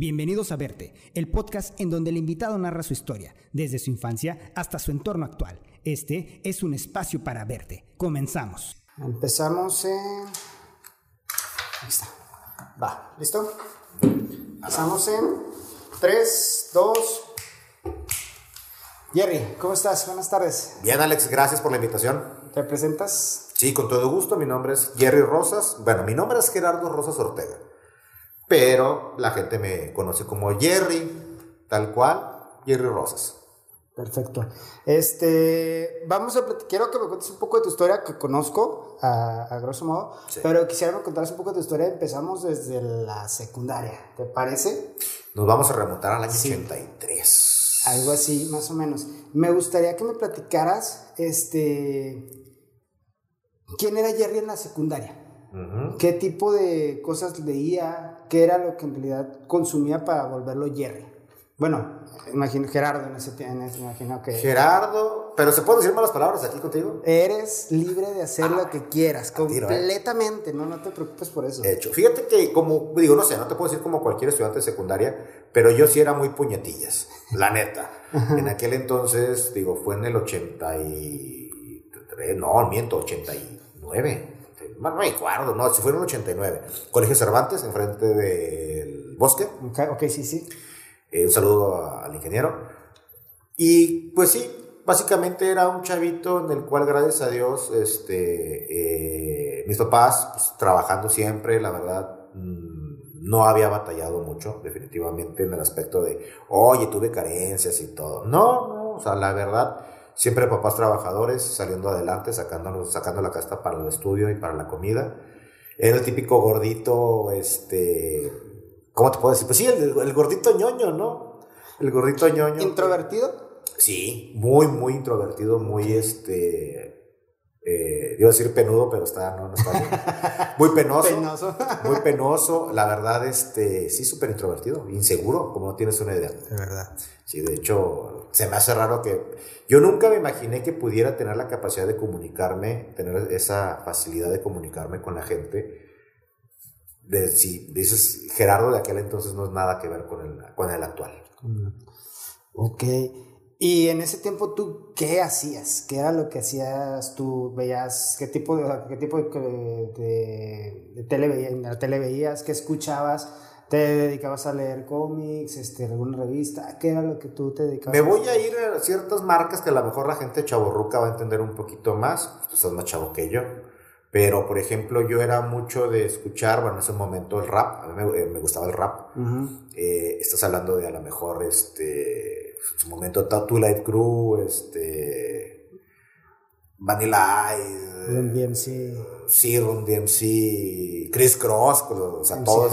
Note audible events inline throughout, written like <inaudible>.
Bienvenidos a Verte, el podcast en donde el invitado narra su historia, desde su infancia hasta su entorno actual. Este es un espacio para verte. Comenzamos. Empezamos en... Ahí está. Va, ¿listo? Empezamos en 3, 2... Jerry, ¿cómo estás? Buenas tardes. Bien, Alex, gracias por la invitación. ¿Te presentas? Sí, con todo gusto. Mi nombre es Jerry Rosas. Bueno, mi nombre es Gerardo Rosas Ortega. Pero la gente me conoce como Jerry, tal cual, Jerry Rosas. Perfecto. Este, vamos a quiero que me cuentes un poco de tu historia que conozco a, grosso modo, pero quisiera que me contaras un poco de tu historia. Empezamos desde la secundaria, ¿te parece? Nos vamos a remontar al año 83. Algo así, más o menos. Me gustaría que me platicaras, este, quién era Jerry en la secundaria. ¿Qué tipo de cosas leía? ¿Qué era lo que en realidad consumía para volverlo Jerry? Bueno, imagino Gerardo en ese tiempo, imagino que... Gerardo, pero ¿se pueden decir malas palabras aquí contigo? Eres libre de hacer lo que quieras, ¿eh? completamente, no, no te preocupes por eso. De hecho, fíjate que como, digo, no sé, no te puedo decir como cualquier estudiante de secundaria, pero yo sí era muy puñetillas, la neta. en aquel entonces, digo, fue en el 83, no, miento, 89 no me acuerdo, no, si fue en el 89. Colegio Cervantes, enfrente del bosque. Ok, okay sí, sí. Eh, un saludo al ingeniero. Y pues sí, básicamente era un chavito en el cual, gracias a Dios, este, eh, mis papás, pues, trabajando siempre, la verdad, mm, no había batallado mucho, definitivamente, en el aspecto de, oye, tuve carencias y todo. No, no, o sea, la verdad Siempre papás trabajadores, saliendo adelante, sacando, sacando la casta para el estudio y para la comida. Era el típico gordito, este, ¿cómo te puedo decir? Pues sí, el, gordito ñoño, ¿no? El gordito ñoño. ¿Introvertido? Sí, muy, muy introvertido, muy, este, eh, iba a decir penudo, pero está, no, no está bien. Muy penoso. penoso. <laughs> muy penoso. La verdad, este, sí, súper introvertido, inseguro, como no tienes una idea. De verdad. Sí, de hecho, se me hace raro que yo nunca me imaginé que pudiera tener la capacidad de comunicarme, tener esa facilidad de comunicarme con la gente. De, si dices Gerardo de aquel entonces no es nada que ver con el, con el actual. Ok. Y en ese tiempo tú, ¿qué hacías? ¿Qué era lo que hacías tú? ¿Veías qué tipo de, qué tipo de, de, de tele, veías, tele veías? ¿Qué escuchabas? ¿Te dedicabas a leer cómics, este, alguna revista? ¿Qué era lo que tú te dedicabas? Me voy a ir a ciertas marcas que a lo mejor la gente chaborruca va a entender un poquito más. Tú estás más chavo que yo. Pero, por ejemplo, yo era mucho de escuchar, bueno, en ese momento el rap. A mí me, eh, gustaba el rap. Eh, estás hablando de a lo mejor, este, en su momento Light Crew, este, Vanilla Ice. Run DMC. Sí, Run DMC, Chris Cross, o sea, todos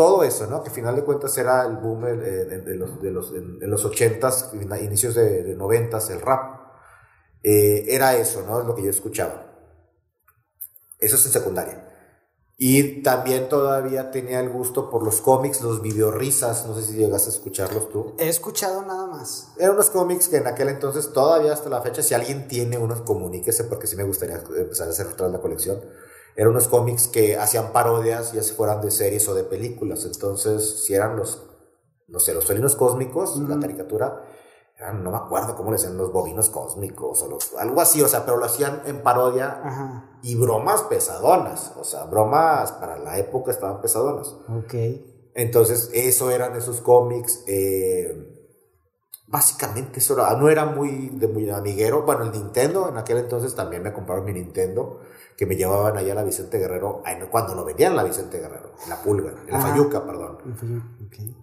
todo eso, ¿no? Que al final de cuentas era el boom de, los, de los, en los 80s, inicios de, 90s, el rap. Eh, era eso, ¿no? Es lo que yo escuchaba. Eso es en secundaria. Y también todavía tenía el gusto por los cómics, los videorrisas, no sé si llegaste a escucharlos tú. He escuchado nada más. Eran unos cómics que en aquel entonces, todavía hasta la fecha, si alguien tiene unos, comuníquese porque sí me gustaría empezar a hacer toda la colección eran unos cómics que hacían parodias, ya se fueran de series o de películas. Entonces, si eran los, no sé, los felinos cósmicos, la caricatura, no me acuerdo cómo le decían los bovinos cósmicos o los, algo así, o sea, pero lo hacían en parodia y bromas pesadonas, o sea, bromas para la época estaban pesadonas. Ok. Entonces, eso eran esos cómics. Eh, básicamente eso no era muy, de muy amiguero. Bueno, el Nintendo, en aquel entonces también me compraron mi Nintendo que me llevaban allá a la Vicente Guerrero, cuando lo vendían la Vicente Guerrero, en la Pulga, en la Fayuca, perdón.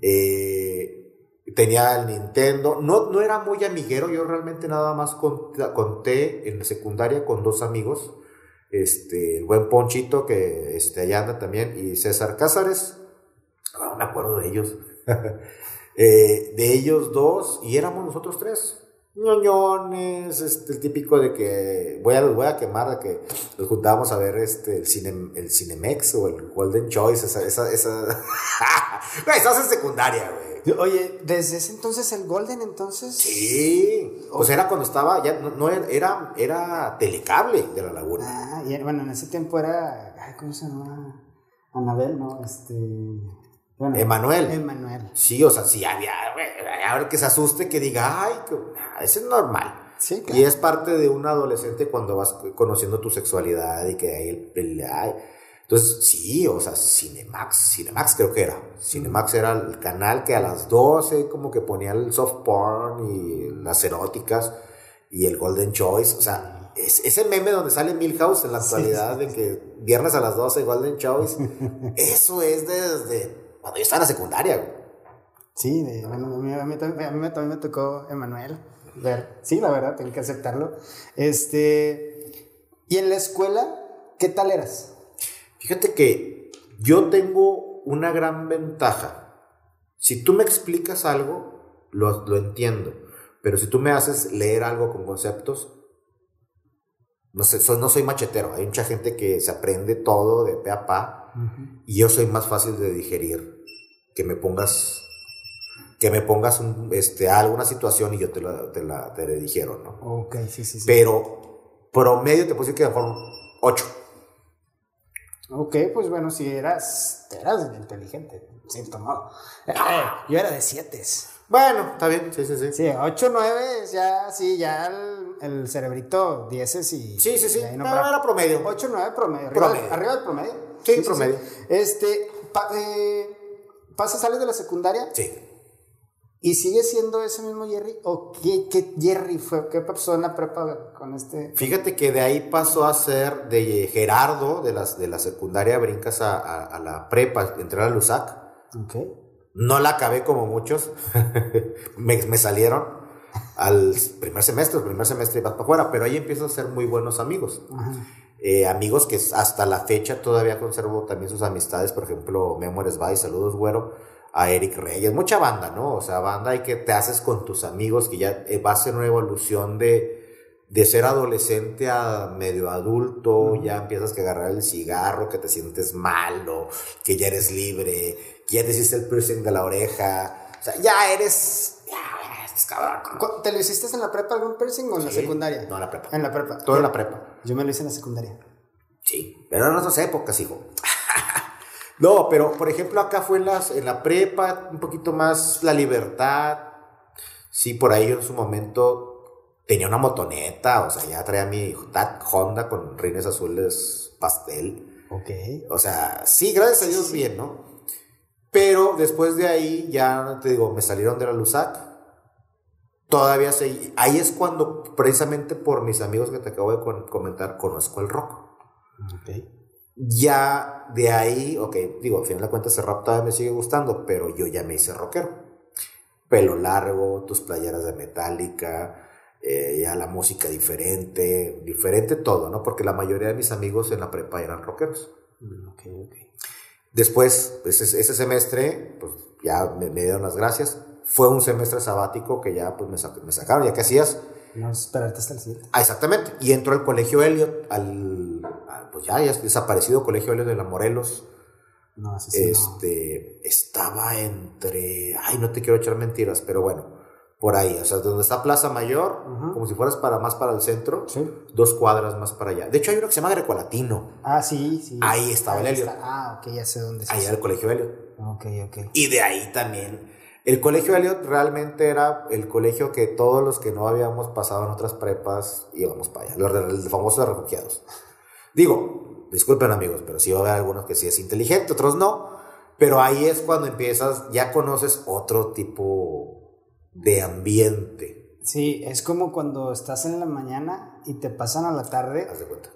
Eh, tenía el Nintendo, no, no era muy amiguero, yo realmente nada más conté en la secundaria con dos amigos, este, el buen Ponchito, que este, allá anda también, y César Cázares, no me acuerdo de ellos, <laughs> eh, de ellos dos, y éramos nosotros tres ñoñones, este, el típico de que voy a, voy a quemar, de que nos juntábamos a ver este, el, cine, el Cinemex o el Golden Choice, esa, esa, esa... <laughs> güey, estás en secundaria, güey. Oye, ¿desde ese entonces el Golden entonces? Sí, pues era cuando estaba, ya no, era, era telecable de la laguna. Ah, y bueno, en ese tiempo era, ¿cómo se llama? Anabel, ¿no? Este... Bueno, Emanuel. Emanuel. Sí, o sea, sí, había, había que se asuste, que diga, ay, que, ah, eso es normal. Sí, claro. Y es parte de un adolescente cuando vas conociendo tu sexualidad y que hay el, el- ay. Entonces, sí, o sea, Cinemax, Cinemax creo que era. Cinemax era el canal que a las 12 como que ponía el soft porn y las eróticas y el Golden Choice. O sea, es, ese meme donde sale Milhouse en la actualidad de que viernes a las 12 Golden Choice, <laughs> eso es desde cuando yo estaba en la secundaria. güey. Sí, de- bueno, a mí, a mí también, a mí también me tocó Emanuel. Ver. Sí, la verdad, tengo que aceptarlo. Este. ¿Y en la escuela, qué tal eras? Fíjate que yo tengo una gran ventaja. Si tú me explicas algo, lo, lo entiendo. Pero si tú me haces leer algo con conceptos, no sé, soy- no soy machetero. Hay mucha gente que se aprende todo de pe a pa y yo soy más fácil de digerir. Que me pongas, que me pongas un, este, alguna situación y yo te la, te la te digiero, ¿no? Ok, sí, sí, sí. Pero promedio te puedo decir que mejor 8. Ok, pues bueno, si eras, eras inteligente, en cierto modo. Eh, yo era de siete. Bueno, está bien, sí, sí, sí. Sí, 8, 9, ya, sí, ya el, el cerebrito 10 y... Sí, sí, sí. no era promedio. 8, 9 promedio. Arriba, Promedio. arriba del promedio. Sí, promedio. Este, pa- eh, ¿pasas, sales de la secundaria? Sí. ¿Y sigue siendo ese mismo Jerry? ¿O qué, qué Jerry fue? ¿Qué pasó en la prepa con este? Fíjate que de ahí pasó a ser de Gerardo, de, las, de la secundaria, brincas a, a- a la prepa, entré a la LUSAC. Ok. No la acabé como muchos. <laughs> me, me salieron al primer semestre, el primer semestre vas para afuera, pero ahí empiezo a ser muy buenos amigos. Ajá. Eh, amigos que hasta la fecha todavía conservo también sus amistades, por ejemplo, Memo Bay, saludos, güero, a Eric Reyes, mucha banda, ¿no? O sea, banda y que te haces con tus amigos, que ya eh, va a ser una evolución de, de ser adolescente a medio adulto, ya empiezas que agarrar el cigarro, que te sientes mal, o que ya eres libre, que ya te hiciste el piercing de la oreja, o sea, ya eres cabrón. ¿Cu- ¿Te lo hiciste en la prepa algún piercing o en la secundaria? No, en la prepa. En la prepa. Todo en la prepa. Yo me lo hice en la secundaria. Sí, pero en otras épocas, hijo. <laughs> no, pero por ejemplo acá fue en, las, en la prepa, un poquito más la libertad. Sí, por ahí yo en su momento tenía una motoneta, o sea, ya traía mi Honda con rines azules pastel. Ok. O sea, sí, gracias a Dios bien, ¿no? Pero después de ahí ya, te digo, me salieron de la LUSAC. Todavía sé, ahí es cuando precisamente por mis amigos que te acabo de comentar, conozco el rock. Ok. Ya de ahí, ok, digo, al final de cuentas el rap todavía me sigue gustando, pero yo ya me hice rockero. Pelo largo, tus playeras de metálica, eh, ya la música diferente, diferente todo, ¿no? Porque la mayoría de mis amigos en la prepa eran rockeros. Mm. Después, pues, ese, ese semestre, pues ya me, me dieron las gracias. Fue un semestre sabático que ya pues me, sa- me sacaron, ya que hacías. No esperarte hasta el siguiente. Ah, exactamente. Y entró al colegio Elliot, al, al, pues ya, ya es desaparecido colegio Elliot de la Morelos. No, así sí. no. este, estaba entre, ay, no te quiero echar mentiras, pero bueno, por ahí, o sea, donde está Plaza Mayor, como si fueras para más para el centro, Sí. dos cuadras más para allá. De hecho, hay uno que se llama Grecolatino. Ah, sí, sí. Ahí estaba el Elliot. está. Ah, ok, ya sé dónde es. Ahí era el colegio Elliot. Ok, ok. Y de ahí también. El colegio Elliot realmente era el colegio que todos los que no habíamos pasado en otras prepas íbamos para allá, los de- el famoso de refugiados. Digo, disculpen amigos, pero sí va a haber algunos que sí es inteligente, otros no. Pero ahí es cuando empiezas, ya conoces otro tipo de ambiente. Sí, es como cuando estás en la mañana y te pasan a la tarde. Haz de cuenta.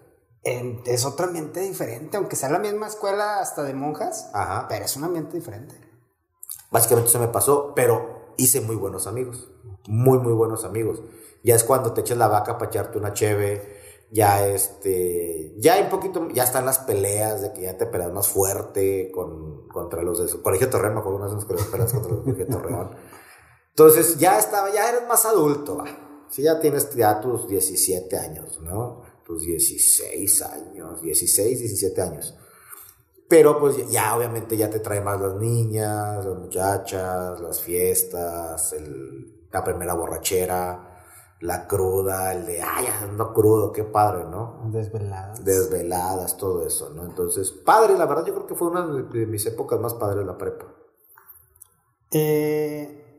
en- es otro ambiente diferente, aunque sea la misma escuela hasta de monjas, Ajá. pero es un ambiente diferente. Básicamente eso me pasó, pero hice muy buenos amigos. Muy, muy buenos amigos. Ya es cuando te echas la vaca para echarte una cheve. Ya este. Ya hay un poquito. Ya están las peleas de que ya te peleas más fuerte con, contra los del Colegio Torreón. Me acuerdo veces que los peleas contra los del Colegio Torreón. Entonces ya estaba, ya eres más adulto. va. Si ya tienes ya tus 17 años, ¿no? Tus 16 años, 16, 17 años. Pero pues ya, obviamente ya te trae más las niñas, las muchachas, las fiestas, el- la primera borrachera, la cruda, el de, ay, ando crudo, qué padre, ¿no? Desveladas. Desveladas, todo eso, ¿no? Entonces, padre, la verdad yo creo que fue una de, de mis épocas más padres la prepa. Eh,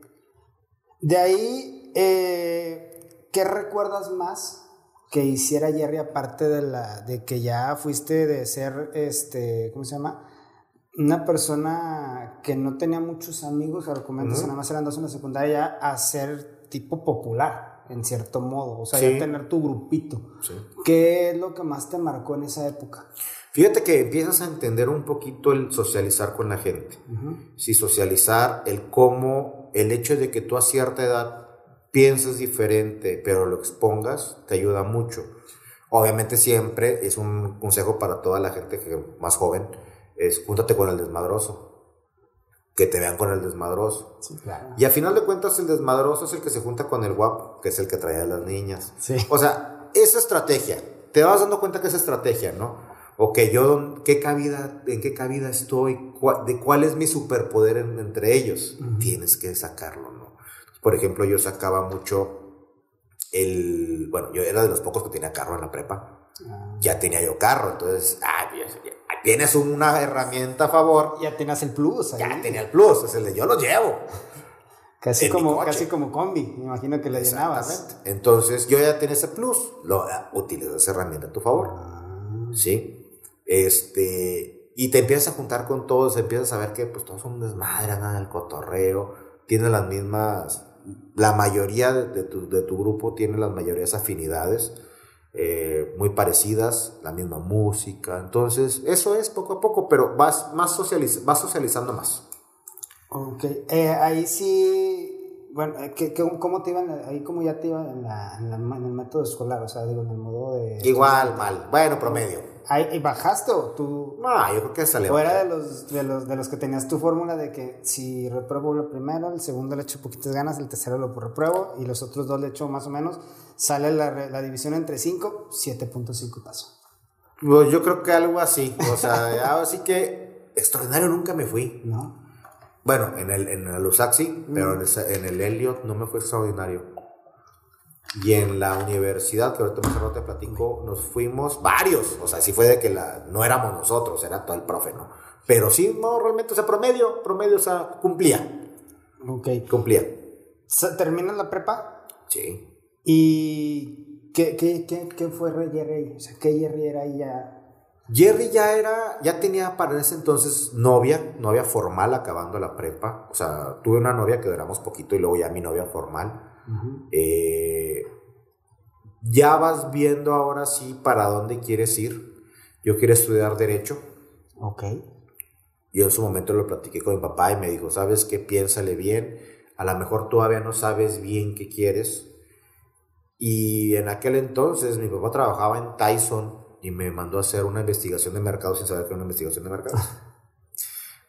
de ahí, eh, ¿qué recuerdas más que hiciera Jerry aparte de la de que ya fuiste de ser este, ¿cómo se llama? Una persona que no tenía muchos amigos, argumentos, nada más eran dos en la secundaria, a ser tipo popular, en cierto modo. O sea, ya tener tu grupito. ¿Qué es lo que más te marcó en esa época? Fíjate que empiezas a entender un poquito el socializar con la gente. Si socializar, el cómo, el hecho de que tú a cierta edad pienses diferente, pero lo expongas, te ayuda mucho. Obviamente siempre es un consejo para toda la gente que más joven, es júntate con el desmadroso. Que te vean con el desmadroso. Y a final de cuentas el desmadroso es el que se junta con el guapo, que es el que trae a las niñas. O sea, esa estrategia, te vas dando cuenta que es estrategia, ¿no? o que yo, ¿qué cabida, ¿en qué cabida estoy? ¿De cuál es mi superpoder entre ellos? Tienes que sacarlo, ¿no? Por ejemplo, yo sacaba mucho el, bueno, yo era de los pocos que tenía carro en la prepa. Ah. Ya tenía yo carro, entonces, ah, tienes una herramienta a favor. Ya tenías el plus. Ya tenía el plus, es el de yo lo llevo. Casi como, casi como combi, me imagino que le llenabas. Entonces, yo ya tenía ese plus, lo, utilizas esa herramienta a tu favor. Ah. ¿Sí? Este, y te empiezas a juntar con todos, empiezas a ver que pues todos son desmadre, nada del cotorreo, tienen las mismas, la mayoría de, tu, de tu, grupo tiene las mayorías afinidades eh, muy parecidas, la misma música, entonces eso es poco a poco, pero vas, más socializ vas socializando más. Ok, eh, ahí sí, bueno, eh, ¿qué, cómo te iban, ahí cómo ya te iban en, en, el método escolar? O sea, digo, en el modo de... Igual, mal, bueno, promedio. ¿Y bajaste o tú? No, yo creo que salió. Fuera de los, de los, de los que tenías tu fórmula de que si repruebo lo primero, el segundo le echo poquitas ganas, el tercero lo repruebo y los otros dos le echo más o menos, sale la, la división entre 5, 7.5 paso. Pues yo creo que algo así. O sea, <laughs> así que extraordinario nunca me fui. ¿No? Bueno, en el, en el Usaxi, pero en el, en el Elliot no me fue extraordinario. Y en la universidad, que ahorita más te platico, nos fuimos varios. O sea, sí fue de que la, no éramos nosotros, era todo el profe, ¿no? Pero sí, no, realmente, o sea, promedio, promedio, o sea, cumplía. Ok. Cumplía. ¿Terminas la prepa? Sí. ¿Y qué, qué, qué, qué fue Jerry? O sea, ¿qué Jerry era ya? Jerry ya era, ya tenía para ese entonces novia, novia formal acabando la prepa. O sea, tuve una novia que duramos poquito y luego ya mi novia formal. Eh, ya vas viendo ahora sí para dónde quieres ir. Yo quiero estudiar Derecho. Ok. Yo en su momento lo platiqué con mi papá y me dijo, ¿sabes qué? Piénsale bien. A lo mejor todavía no sabes bien qué quieres. Y en aquel entonces mi papá trabajaba en Tyson y me mandó a hacer una investigación de mercado sin saber que era una investigación de mercado.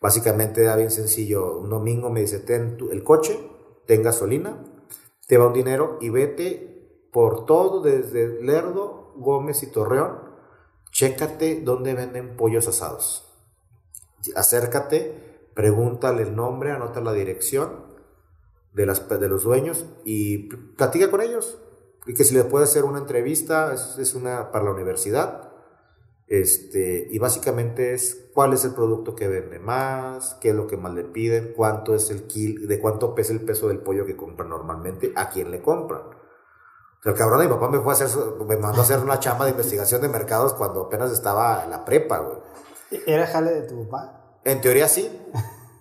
Básicamente era bien sencillo. Un domingo me dice, ten el coche, ten gasolina, te va un dinero y vete por todo desde Lerdo, Gómez y Torreón, chécate dónde venden pollos asados. Acércate, pregúntale el nombre, anota la dirección de, las, de los dueños y platica con ellos. Y que si le puede hacer una entrevista, es, es una para la universidad. Este, y básicamente es cuál es el producto que vende más, qué es lo que más le piden, cuánto es el kilo, de cuánto pesa el peso del pollo que compran normalmente, a quién le compran. el cabrón de mi papá me fue a hacer, me mandó a hacer una chamba de investigación de mercados cuando apenas estaba en la prepa, güey. ¿Era jale de tu papá? En teoría sí,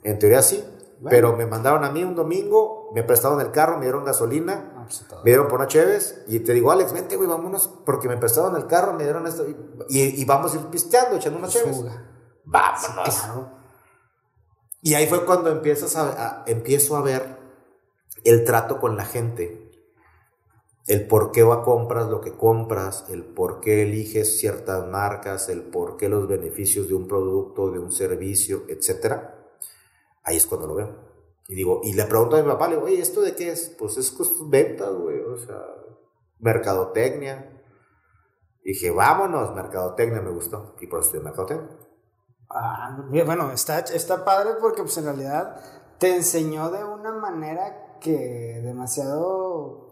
en teoría sí. <laughs> Pero me mandaron a mí un domingo, me prestaron el carro, me dieron gasolina, pues, me dieron por una Cheves y te digo, Alex, vente, güey, vámonos, porque me prestaron el carro, me dieron esto y, vamos a ir pisteando, echando una Cheves. Vámonos. Y ahí fue cuando empiezas a, empiezo a ver el trato con la gente. El por qué va compras lo que compras, el por qué eliges ciertas marcas, el por qué los beneficios de un producto, de un servicio, etcétera Ahí es cuando lo veo. Y digo, y le pregunto a mi papá, le digo, oye, ¿esto de qué es? Pues es ventas, güey, o sea, mercadotecnia. Y dije, vámonos, mercadotecnia me gustó. Y por eso estoy mercadotecnia. Ah, bueno, está, está padre porque pues en realidad te enseñó de una manera que demasiado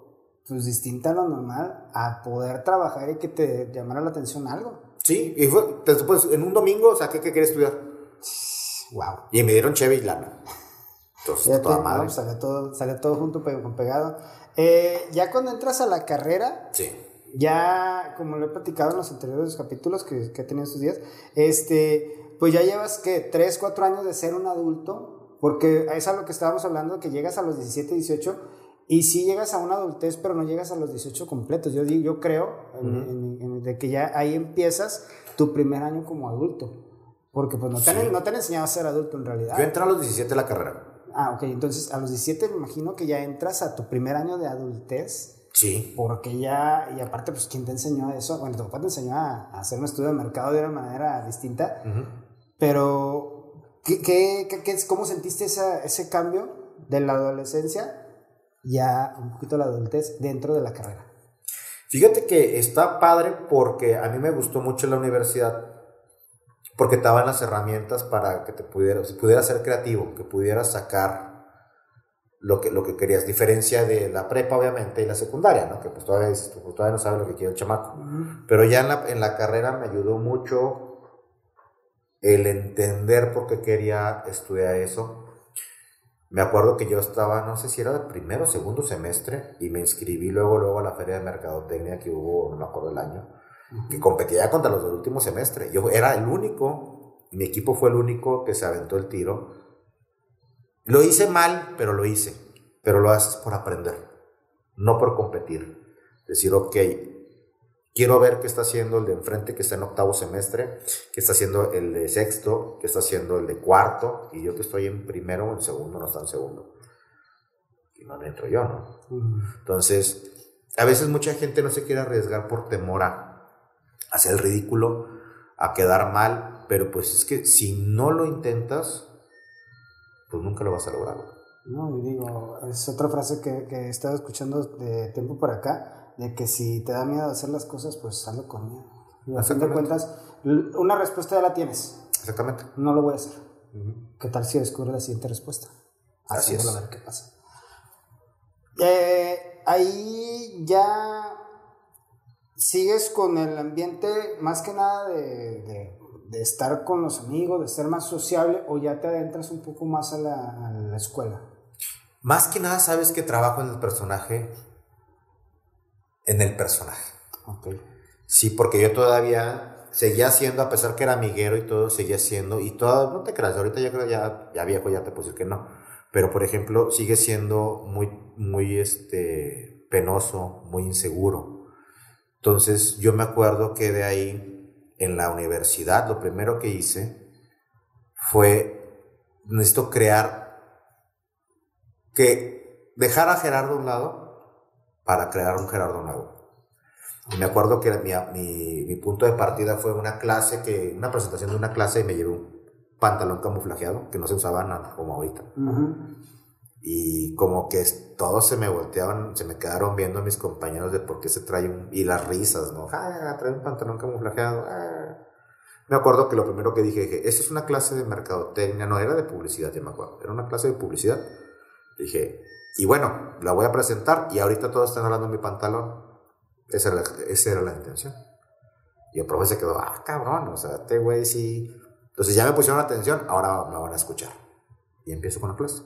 pues distinta a lo normal a poder trabajar y que te llamara la atención algo. Sí, y fue, después, en un domingo, o sea, ¿qué, qué quieres estudiar? Wow. Y me dieron Chevy y lana. Entonces, Ya toda te- madre. no, sale, todo, sale todo junto con pegado. Eh, ya cuando entras a la carrera, Sí. ya como lo he platicado en los anteriores capítulos que, que he tenido estos días, este, pues ya llevas que 3, 4 años de ser un adulto, porque es a lo que estábamos hablando, que llegas a los 17, 18 y sí llegas a una adultez, pero no llegas a los 18 completos. Yo, yo creo en- en- en- de que ya ahí empiezas tu primer año como adulto. Porque pues no te, han, no te han enseñado a ser adulto en realidad. Yo entré a los 17 de la carrera. Ah, ok. Entonces a los 17 me imagino que ya entras a tu primer año de adultez. Sí. Porque ya, y aparte, pues, ¿quién te enseñó eso? Bueno, tu papá te enseñó a, a hacer un estudio de mercado de una manera distinta, Ujú. pero ¿qué, qué, qué- qué ¿cómo sentiste esa- ese cambio de la adolescencia ya un poquito la adultez dentro de la carrera? Fíjate que está padre porque a mí me gustó mucho la universidad porque te daban las herramientas para que te pudieras, pudieras ser creativo, que pudieras sacar lo que, lo que querías. Diferencia de la prepa, obviamente, y la secundaria, ¿no? Que pues todavía, dices, pues, todavía no sabes lo que quiere el chamaco. Pero ya en la, en la carrera me ayudó mucho el entender por qué quería estudiar eso. Me acuerdo que yo estaba, no sé si era el primero o segundo semestre, y me inscribí luego, luego a la feria de mercadotecnia que hubo, no me acuerdo el año, que competía contra los del último semestre. Yo era el único, mi equipo fue el único que se aventó el tiro. Lo hice mal, pero lo hice. Pero lo haces por aprender, no por competir. Decir, ok, quiero ver qué está haciendo el de enfrente que está en octavo semestre, qué está haciendo el de sexto, qué está haciendo el de cuarto, y yo que estoy en primero o en segundo, no está en segundo. Y no entro yo, ¿no? Entonces, a veces mucha gente no se quiere arriesgar por temor a hacer el ridículo, a quedar mal, pero pues es que si no lo intentas, pues nunca lo vas a lograr. No, y digo, es otra frase que, que he estado escuchando de tiempo por acá, de que si te da miedo hacer las cosas, pues hazlo con miedo. Y a fin de cuentas, una respuesta ya la tienes, Exactamente. no lo voy a hacer. ¿Qué tal si descubre la siguiente respuesta? Así es. A ver qué pasa. Eh, ahí ya sigues con el ambiente más que nada de, de- de estar con los amigos, de ser más sociable, o ya te adentras un poco más a la, a la escuela. Más que nada sabes que trabajo en el personaje, en el personaje. Ok. Sí, porque yo todavía seguía siendo, a pesar que era amiguero y todo, seguía siendo, y todo, no te creas, ahorita yo creo ya, ya viejo, ya te puedo decir que no. Pero, por ejemplo, sigue siendo muy, muy, este, penoso, muy inseguro. Entonces, yo me acuerdo que de ahí, en la universidad, lo primero que hice fue, necesito crear, que dejar a Gerardo a un lado para crear un Gerardo nuevo. Y me acuerdo que mi, mi, punto de partida fue una clase, que, una presentación de una clase y me llevé un pantalón camuflajeado que no se usaba nada como ahorita. Y como que todos se me volteaban, se me quedaron viendo mis compañeros de por qué se trae un... Y las risas, ¿no? Ah, trae un pantalón camuflajeado. Me acuerdo que lo primero que dije, dije, esto es una clase de mercadotecnia, no era de publicidad, ya me acuerdo, era una clase de publicidad. Dije, y bueno, la voy a presentar y ahorita todos están hablando de mi pantalón. Esa era, la- esa era la intención. Y el profe se quedó, ah, cabrón, o sea, este güey sí. Entonces ya me pusieron atención, ahora me van a escuchar. Y empiezo con la clase.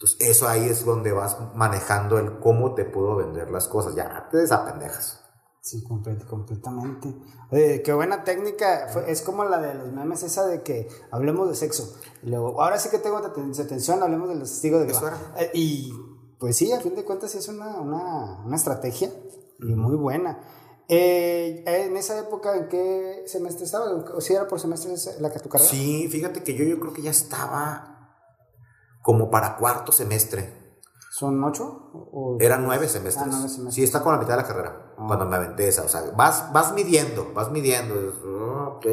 Entonces, eso ahí es donde vas manejando el cómo te puedo vender las cosas. Ya te desapendejas. Sí, complet- completamente. Oye, qué buena técnica. Fue- es como la de los memes, esa de que hablemos de sexo. Y luego, ahora sí que tengo aten- atención, hablemos de los testigos de Eso Jehová. era. Eh, y pues sí, a fin de cuentas es una, una, una estrategia y muy buena. Eh, en esa época, ¿en qué semestre estaba? ¿O si era por semestre la que tu carrera? Sí, fíjate que yo, yo creo que ya estaba como para cuarto semestre. ¿Son ocho? O- Eran nueve semestres. Ah, nueve semestres. Sí, está con la mitad de la carrera. Ah. Cuando me aventé esa. O sea, vas, vas midiendo, vas midiendo. ah, ok.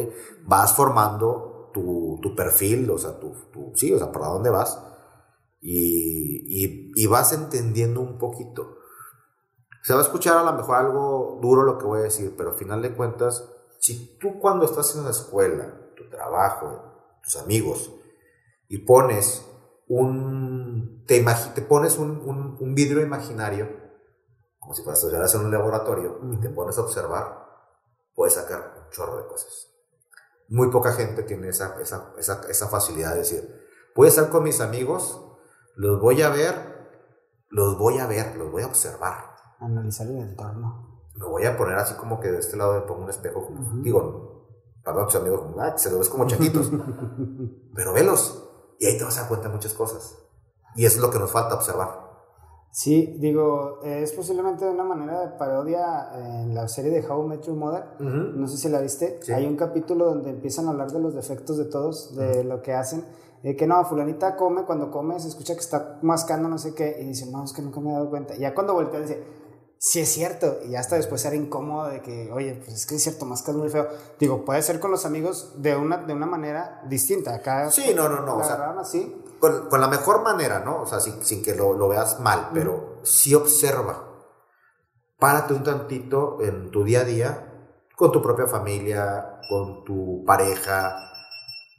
Vas formando tu, tu perfil, o sea, tu, tu- sí, o sea, por dónde vas. Y, y, y vas entendiendo un poquito. Se va a escuchar a lo mejor algo duro lo que voy a decir, pero al final de cuentas, si tú cuando estás en la escuela, tu trabajo, tus amigos, y pones un, te, te pones un, un, un vidrio imaginario, como si fueras estuvieras en un laboratorio, y te pones a observar, puedes sacar un chorro de cosas. Muy poca gente tiene esa, esa, esa, esa facilidad de decir, voy a estar con mis amigos los voy a ver, los voy a ver, los voy a observar. Analizar el entorno. Me voy a poner así como que de este lado me pongo un espejo, como, digo, para tus amigos, ah, se los ves como chaquitos. <laughs> Pero velos, y ahí te vas a dar cuenta de muchas cosas. Y eso es lo que nos falta observar. Sí, digo, es posiblemente una manera de parodia en la serie de How I Met Your Mother. No sé si la viste. Hay un capítulo donde empiezan a hablar de los defectos de todos, de lo que hacen. Eh, que no, fulanita come, cuando come se escucha que está mascando no sé qué, y dice, no, es que nunca me he dado cuenta. Y ya cuando voltea dice, sí es cierto, y hasta después era incómodo de que, oye, pues es que es cierto, mascas muy feo. Digo, puede ser con los amigos de una, de una manera distinta. Acá sí, no, no, no. o sea, así con, la mejor manera, ¿no? O sea, sin, que lo, veas mal, pero sí observa. Párate un tantito en tu día a día con tu propia familia, con tu pareja,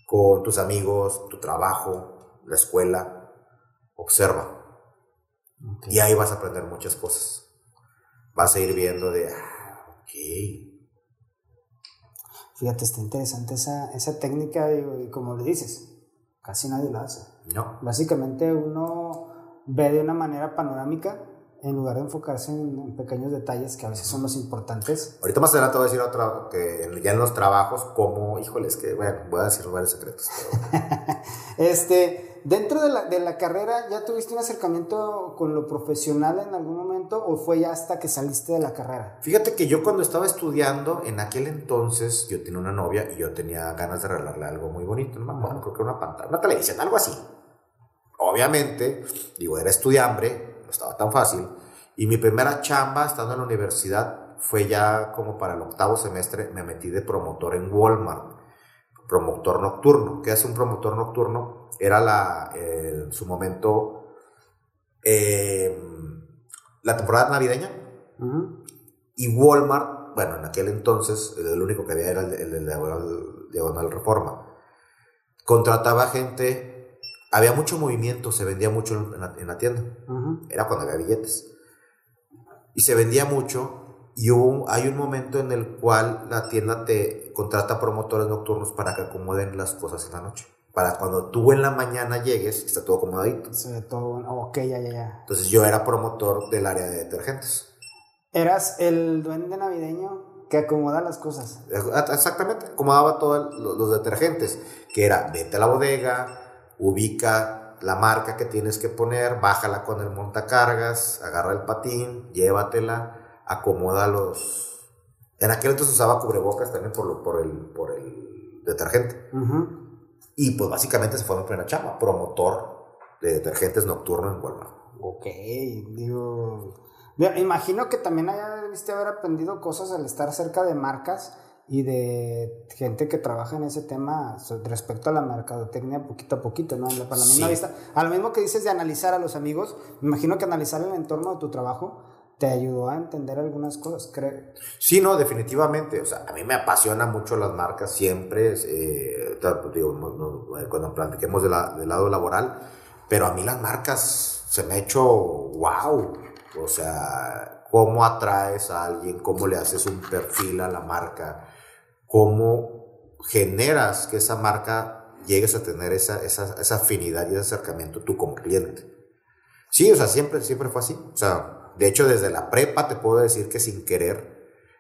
con tus amigos, tu trabajo, la escuela. Observa. Y ahí vas a aprender muchas cosas. Vas a ir viendo de, ah, ok. Fíjate, está interesante esa, esa técnica y como le dices, casi nadie lo hace. No. Básicamente uno ve de una manera panorámica en lugar de enfocarse en, pequeños detalles que a veces son los importantes. Ahorita más adelante voy a decir otra, que ya en los trabajos, como, híjoles, que voy a decir varios secretos. <laughs> este, Dentro de la, de la, carrera, ¿ya tuviste un acercamiento con lo profesional en algún momento o fue ya hasta que saliste de la carrera? Fíjate que yo cuando estaba estudiando, en aquel entonces, yo tenía una novia y yo tenía ganas de regalarle algo muy bonito, no me creo que una pantalla, una televisión, algo así. Obviamente, digo, era estudiambre, no estaba tan fácil, y mi primera chamba estando en la universidad fue ya como para el octavo semestre, me metí de promotor en Walmart promotor nocturno. ¿Qué hace un promotor nocturno? Era la, en su momento em, la temporada navideña y Walmart, bueno, en aquel entonces el único que había era el, de Diagonal, Reforma. Contrataba gente, había mucho movimiento, se vendía mucho en la, tienda. Era cuando había billetes. Y se vendía mucho y hay un momento en el cual la tienda te contrata promotores nocturnos para que acomoden las cosas en la noche. Para cuando tú en la mañana llegues, está todo acomodadito. Sí, todo, ok, ya, ya, ya. Entonces yo era promotor del área de detergentes. Eras el duende navideño que acomoda las cosas. Exactamente, acomodaba todos los detergentes, que era vete a la bodega, ubica la marca que tienes que poner, bájala con el montacargas, agarra el patín, llévatela acomoda los... En aquel entonces usaba cubrebocas también por, lo, por, el, por el detergente. Y pues básicamente se fue a mi primera chamba, promotor de detergentes nocturno en Walmart. Ok, digo... Imagino que también haya debiste haber aprendido cosas al estar cerca de marcas y de gente que trabaja en ese tema respecto a la mercadotecnia poquito a poquito, ¿no? Para la misma vista. A lo mismo que dices de analizar a los amigos, me imagino que analizar el entorno de tu trabajo te ayudó a entender algunas cosas, creo. Sí, no, definitivamente. O sea, a mí me apasiona mucho las marcas siempre, eh, digo, cuando platiquemos del lado laboral, pero a mí las marcas se me ha hecho wow. O sea, cómo atraes a alguien, cómo le haces un perfil a la marca, cómo generas que esa marca llegues a tener esa, esa, esa afinidad y ese acercamiento tú como cliente. Sí, o sea, siempre, siempre fue así. O sea, de hecho, desde la prepa te puedo decir que sin querer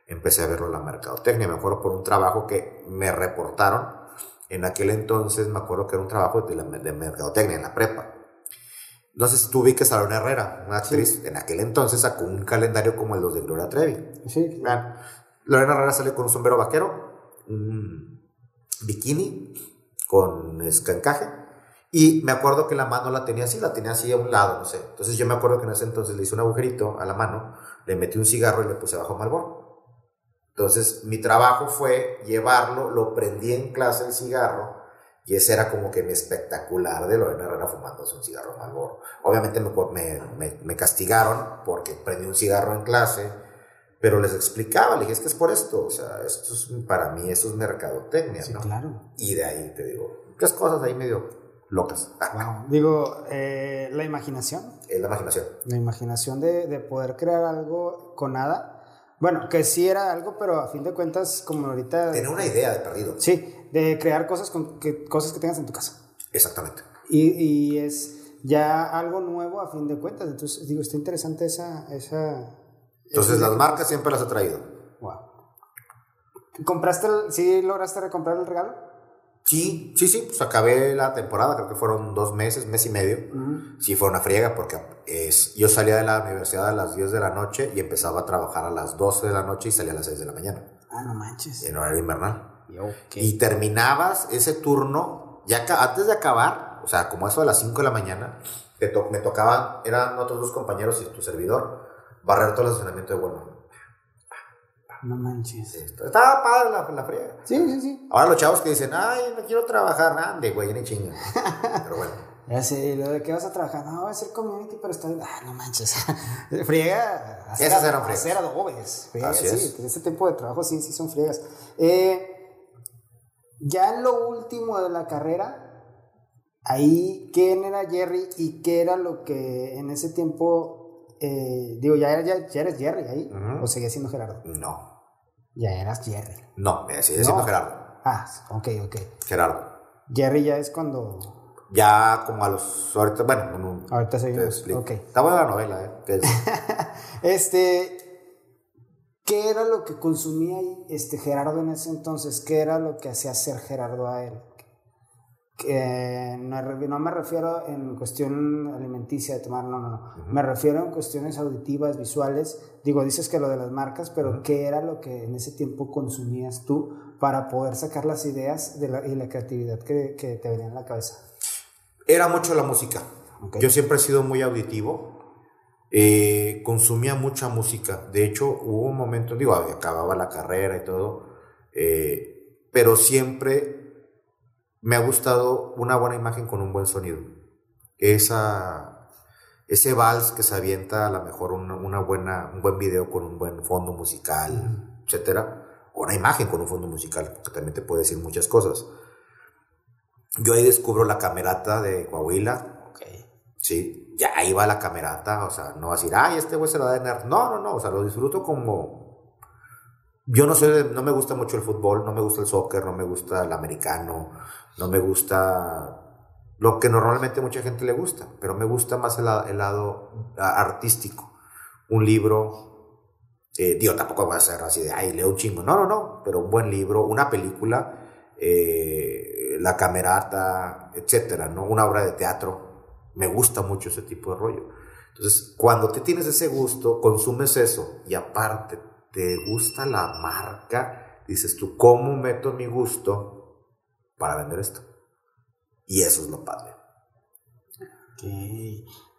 empecé a verlo en la mercadotecnia. Me acuerdo por un trabajo que me reportaron. En aquel entonces me acuerdo que era un trabajo de, de mercadotecnia en la prepa. No sé si tú que a Lorena Herrera, una actriz, en aquel entonces sacó un calendario como el de Gloria Trevi. Sí. Lorena Herrera sale con un sombrero vaquero, un bikini con escancaje y me acuerdo que la mano la tenía así, la tenía así a un lado, no sé. Entonces yo me acuerdo que en ese entonces le hice un agujerito a la mano, le metí un cigarro y le puse abajo Malboro. Entonces mi trabajo fue llevarlo, lo prendí en clase el cigarro y ese era como que mi espectacular de Lorena Herrera fumándose un cigarro Malboro. Obviamente me, me, me, castigaron porque prendí un cigarro en clase, pero les explicaba, le dije, es que es por esto, o sea, esto es, para mí eso es mercadotecnia, sí, claro. Y de ahí te digo, muchas cosas ahí medio locas. Digo, eh, la imaginación. Es la imaginación. La imaginación de, de, poder crear algo con nada. Bueno, que sí era algo, pero a fin de cuentas, como ahorita... Tener una idea de perdido. Sí, de crear cosas, con, que, cosas que tengas en tu casa. Exactamente. Y, y es ya algo nuevo a fin de cuentas. Entonces, digo, está interesante esa... esa Entonces, esa- las marcas siempre las he traído. Wow. ¿Compraste, el, sí lograste recomprar el regalo? Sí, sí, sí, pues acabé la temporada, creo que fueron dos meses, mes y medio. Sí, fue una friega porque es, yo salía de la universidad a las 10 de la noche y empezaba a trabajar a las 12 de la noche y salía a las 6 de la mañana, Ah, no manches. en horario invernal. Y terminabas ese turno, ya antes de acabar, o sea, como eso de las 5 de la mañana, to- me tocaban, eran otros dos compañeros y tu servidor, barrer todo el estacionamiento de Walmart. No manches. Estaba padre la, la friega. Sí, sí, sí. Ahora los chavos que dicen, ay, no quiero trabajar, ande, güey, ni chinga. <laughs> Pero bueno. Ya sé, lo de que vas a trabajar, no, va a ser community, pero está. Ah, no manches. <laughs> friega. hacer- Esas eran friegas. Hacer adobes. Friega, Así sí, es. pues ese tipo de trabajo sí, sí son friegas. Eh, ya en lo último de la carrera, ahí, ¿quién era Jerry y qué era lo que en ese tiempo. eh, digo, ya, ya, ya eres Jerry ahí, o seguías siendo Gerardo. No, Ya eras Jerry. no, me siendo No. Gerardo. Ah, ok, ok. Gerardo. Jerry ya es cuando. Ya como a los, ahorita, bueno, no- Ahorita te seguimos. explico. Ok. Está buena la novela, ¿eh? Es- <laughs> Este, ¿qué era lo que consumía este Gerardo en ese entonces? ¿Qué era lo que hacía ser Gerardo a él? Que no, me refiero en cuestión alimenticia de tomar, no, no, no. Me refiero en cuestiones auditivas, visuales. Digo, dices que lo de las marcas, pero ¿qué era lo que en ese tiempo consumías tú para poder sacar las ideas de la- y la creatividad que, que te venía en la cabeza? Era mucho la música. Yo siempre he sido muy auditivo. eh, consumía mucha música. De hecho, hubo un momento, digo, acababa la carrera y todo, eh, pero siempre me ha gustado una buena imagen con un buen sonido. Esa, ese vals que se avienta, a lo mejor una, una buena, un buen video con un buen fondo musical, etcétera, o una imagen con un fondo musical, porque también te puede decir muchas cosas. Yo ahí descubro la camerata de Coahuila, Ok. Sí, ya ahí va la camerata, o sea, no va a decir, ay, este güey se la da de nerd. No, no, no, o sea, lo disfruto como. Yo no soy, no me gusta mucho el fútbol, no me gusta el soccer, no me gusta el americano, no me gusta lo que normalmente mucha gente le gusta, pero me gusta más el, la- el lado artístico. Un libro, eh, tampoco va a ser así de, ay, leo un chingo. No, no, no, pero un buen libro, una película, eh, la camerata, etcétera, ¿no? Una obra de teatro. Me gusta mucho ese tipo de rollo. Entonces, cuando te tienes ese gusto, consumes eso y aparte te gusta la marca, dices tú, ¿cómo meto mi gusto para vender esto? Y eso es lo padre. Ok.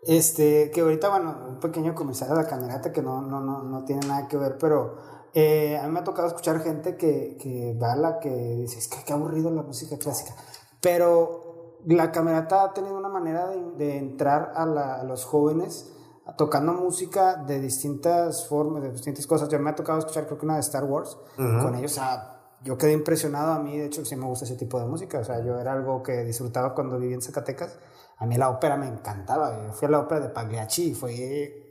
Este, que ahorita, bueno, un pequeño comercial a la camerata que no, no, no, no tiene nada que ver, pero eh, a mí me ha tocado escuchar gente que, que va a la que dice, es que qué aburrido la música clásica. Pero la camerata ha tenido una manera de, de entrar a, la- a los jóvenes tocando música de distintas formas, de distintas cosas. Yo me ha tocado escuchar, creo que una de Star Wars, Ujú. con ellos, o sea, yo quedé impresionado a mí, de hecho, sí me gusta ese tipo de música, o sea, yo era algo que disfrutaba cuando vivía en Zacatecas. A mí la ópera me encantaba, yo fui a la ópera de Pagliacci y fue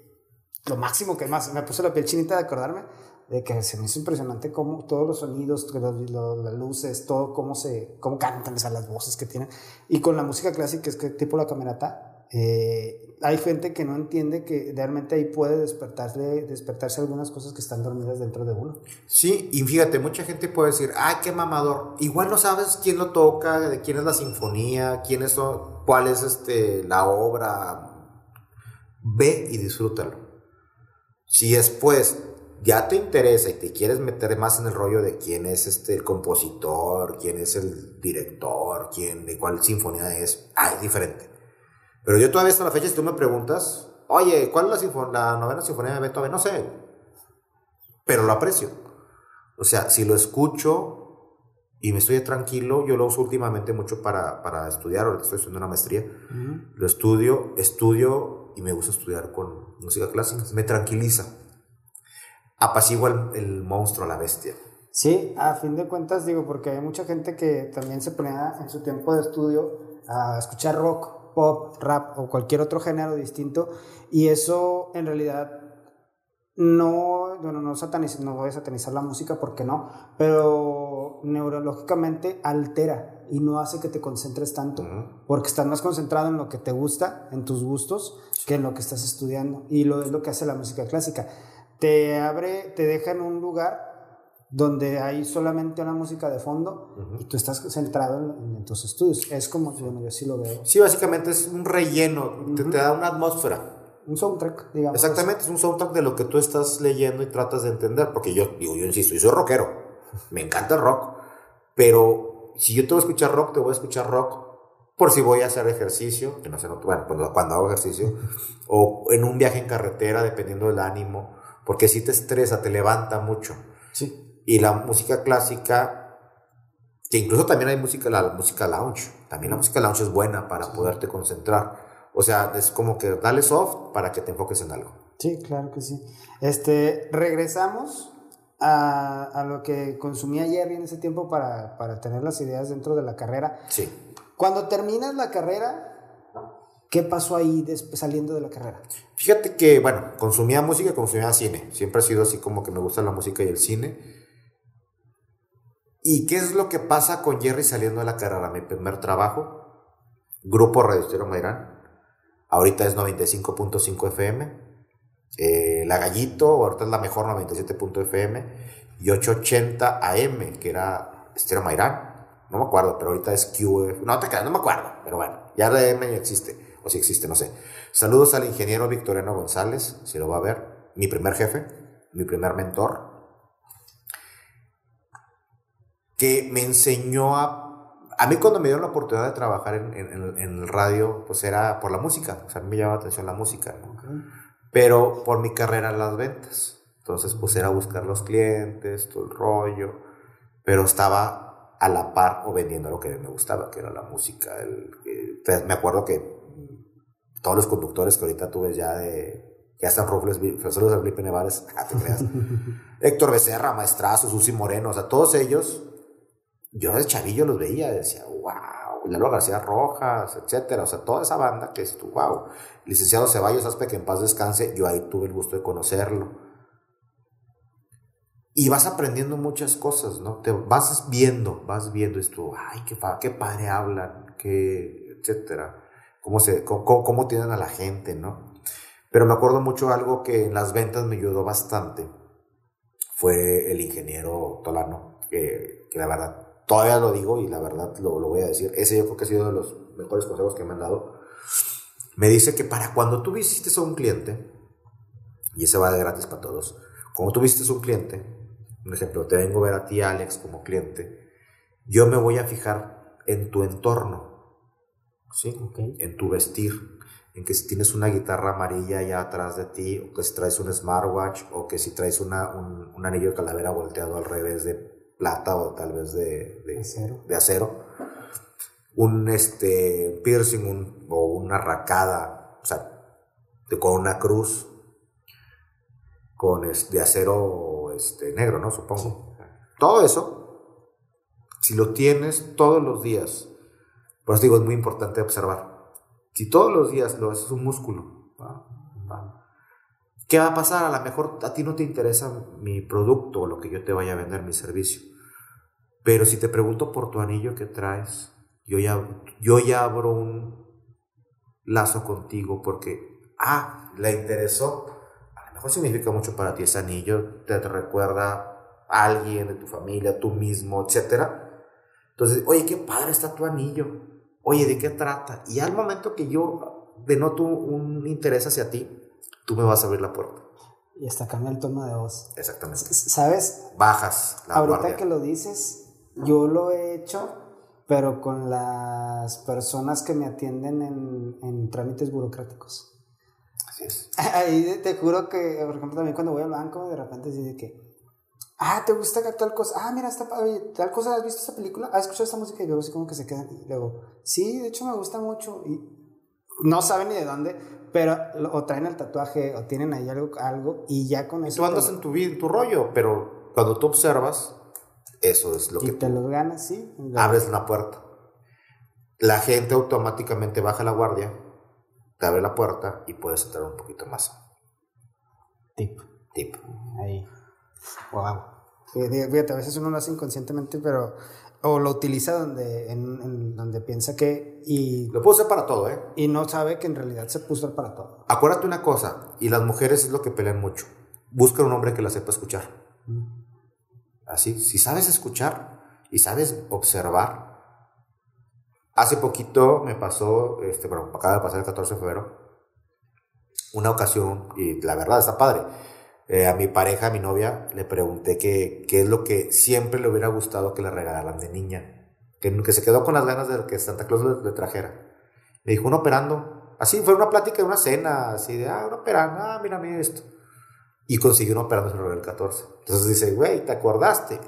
lo máximo que más, me puso la piel chinita de acordarme de que se me hizo impresionante cómo todos los sonidos, los- los- las luces, todo cómo se, cómo cantan, o sea, las voces que tienen. Y con la música clásica, es que tipo la camerata, eh, hay gente que no entiende que realmente ahí puede despertarse, despertarse algunas cosas que están dormidas dentro de uno. Sí, y fíjate, mucha gente puede decir, ay, qué mamador. Igual no sabes quién lo toca, de quién es la sinfonía, quién es, cuál es este, la obra. Ve y disfrútalo. Si después ya te interesa y te quieres meter más en el rollo de quién es este, el compositor, quién es el director, quién, de cuál sinfonía es, ah, es diferente. Pero yo todavía hasta la fecha, si tú me preguntas, oye, ¿cuál es la, la novena sinfonía de Beethoven? No sé, pero lo aprecio. O sea, si lo escucho y me estoy tranquilo, yo lo uso últimamente mucho para, para estudiar, ahorita estoy estudiando una maestría, lo estudio, estudio y me gusta estudiar con música clásica, me tranquiliza, apacigua el, el monstruo, la bestia. Sí, a fin de cuentas digo, porque hay mucha gente que también se ponía en su tiempo de estudio a escuchar rock, pop, rap o cualquier otro género distinto y eso en realidad no, bueno, no, sataniz- no voy a satanizar la música porque no, pero neurológicamente altera y no hace que te concentres tanto, porque estás más concentrado en lo que te gusta, en tus gustos, que en lo que estás estudiando. Y lo es lo que hace la música clásica. Te abre, te deja en un lugar donde hay solamente una música de fondo y tú estás centrado en, tus estudios. Es como, bueno, yo sí lo veo. Sí, básicamente es un relleno, te, da una atmósfera. Un soundtrack, digamos. Exactamente, es un soundtrack de lo que tú estás leyendo y tratas de entender, porque yo, digo, yo insisto, yo soy rockero, me encanta el rock, pero si yo te voy a escuchar rock, te voy a escuchar rock por si voy a hacer ejercicio, que no sé, bueno, cuando, cuando hago ejercicio, <laughs> o en un viaje en carretera, dependiendo del ánimo, porque si te estresa, te levanta mucho. Sí. Y la música clásica, que incluso también hay música, la, música lounge, también la música lounge es buena para poderte concentrar. O sea, es como que dale soft para que te enfoques en algo. Sí, claro que sí. Este, regresamos a, a lo que consumía Jerry en ese tiempo para, para tener las ideas dentro de la carrera. Sí. Cuando terminas la carrera, ¿Qué pasó ahí después, saliendo de la carrera? Fíjate que, bueno, consumía música, consumía cine. Siempre ha sido así como que me gusta la música y el cine. ¿Y qué es lo que pasa con Jerry saliendo de la carrera? Mi primer trabajo, Grupo Radio Estero Mairán, ahorita es 95.5 FM, eh, La Gallito, ahorita es la mejor 97.fm, y 880 AM, que era Estero Mairán, no me acuerdo, pero ahorita es QF, no te quedas, no me acuerdo, pero bueno, ya RM ya existe, o si existe, no sé. Saludos al ingeniero Victoriano González, si lo va a ver, mi primer jefe, mi primer mentor, que me enseñó a... A mí cuando me dieron la oportunidad de trabajar en, en, el radio, pues era por la música, o sea, a mí me llamaba atención la música, pero por mi carrera en las ventas. Entonces, pues era buscar los clientes, todo el rollo, pero estaba a la par o vendiendo lo que me gustaba, que era la música. El, me acuerdo que todos los conductores que ahorita tuve ya de ya están a Felipe Nevares, <laughs> ah, <laughs> Héctor Becerra, Maestrazo, Susi Moreno, o sea, todos ellos yo de chavillo los veía decía, wow, Lalo García Rojas, etcétera, o sea, toda esa banda que es tu wow. Licenciado Ceballos Aspe, que en paz descanse, yo ahí tuve el gusto de conocerlo. Y vas aprendiendo muchas cosas, ¿no? Te vas viendo, vas viendo esto, ay, qué, padre hablan, qué, etcétera. Cómo, se, cómo, cómo tienen a la gente, ¿no? Pero me acuerdo mucho algo que en las ventas me ayudó bastante. Fue el ingeniero Tolano, que la verdad todavía lo digo y la verdad lo, lo, voy a decir, ese yo creo que ha sido de los mejores consejos que me han dado. Me dice que para cuando tú visites a un cliente, y ese va de gratis para todos, cuando tú visites a un cliente, un ejemplo, te vengo a ver a ti, Alex, como cliente, yo me voy a fijar en tu entorno, ¿sí? En tu vestir, en que si tienes una guitarra amarilla allá atrás de ti, o que si traes un smartwatch, o que si traes una, un, un anillo de calavera volteado al revés de plata o tal vez de, de, acero. de acero. Un este, piercing o una racada, o sea, con una cruz, con de acero este, negro, ¿no? Supongo. Todo eso, si lo tienes todos los días, por eso digo, es muy importante observar. Si todos los días lo haces un músculo, ¿Qué va a pasar? A lo mejor a ti no te interesa mi producto o lo que yo te vaya a vender, mi servicio. Pero si te pregunto por tu anillo que traes, yo ya, yo ya abro un lazo contigo porque, ah, le interesó. A lo mejor significa mucho para ti ese anillo, te, recuerda a alguien de tu familia, tú mismo, etc. Entonces, oye, qué padre está tu anillo. Oye, ¿de qué trata? Y al momento que yo denoto un interés hacia ti, tú me vas a abrir la puerta. Y hasta cambia el tono de voz. Exactamente. ¿Sabes? Bajas la Ahorita que lo dices, yo lo he hecho, pero con las personas que me atienden en, en trámites burocráticos. Así es. <laughs> Ahí te juro que, por ejemplo, también cuando voy al banco, de repente dice que, ah, ¿te gusta tal cosa? Ah, mira, esta, tal cosa, ¿has visto esta película? ¿Has escuchado esta música? Y luego así como que se quedan. Y luego, sí, de hecho me gusta mucho. Y no saben ni de dónde, pero o traen el tatuaje o tienen ahí algo, algo y ya con eso. Tú andas en tu vida, en tu rollo, pero cuando tú observas, eso es lo y que. te los ganas, sí. Abres una puerta. La gente automáticamente baja la guardia, te abre la puerta y puedes entrar un poquito más. Tip. Tip. Ahí. Wow. Fíjate, a veces uno lo hace inconscientemente, pero o lo utiliza donde, en, donde piensa que... Y, lo puede usar para todo, ¿eh? Y no sabe que en realidad se puso para todo. Acuérdate una cosa, y las mujeres es lo que pelean mucho. Buscan un hombre que la sepa escuchar. Mm. Así, si sabes escuchar y sabes observar. Hace poquito me pasó, este, bueno, acaba de pasar el 14 de febrero, una ocasión, y la verdad está padre eh, a mi pareja, a mi novia, le pregunté qué es lo que siempre le hubiera gustado que le regalaran de niña. Que, que se quedó con las ganas de que Santa Claus le, trajera. Me dijo, un operando. Así, fue una plática de una cena, así de, ah, un operando, ah, mira, mira esto. Y consiguió un operando en el 14. Entonces dice, güey, ¿te acordaste?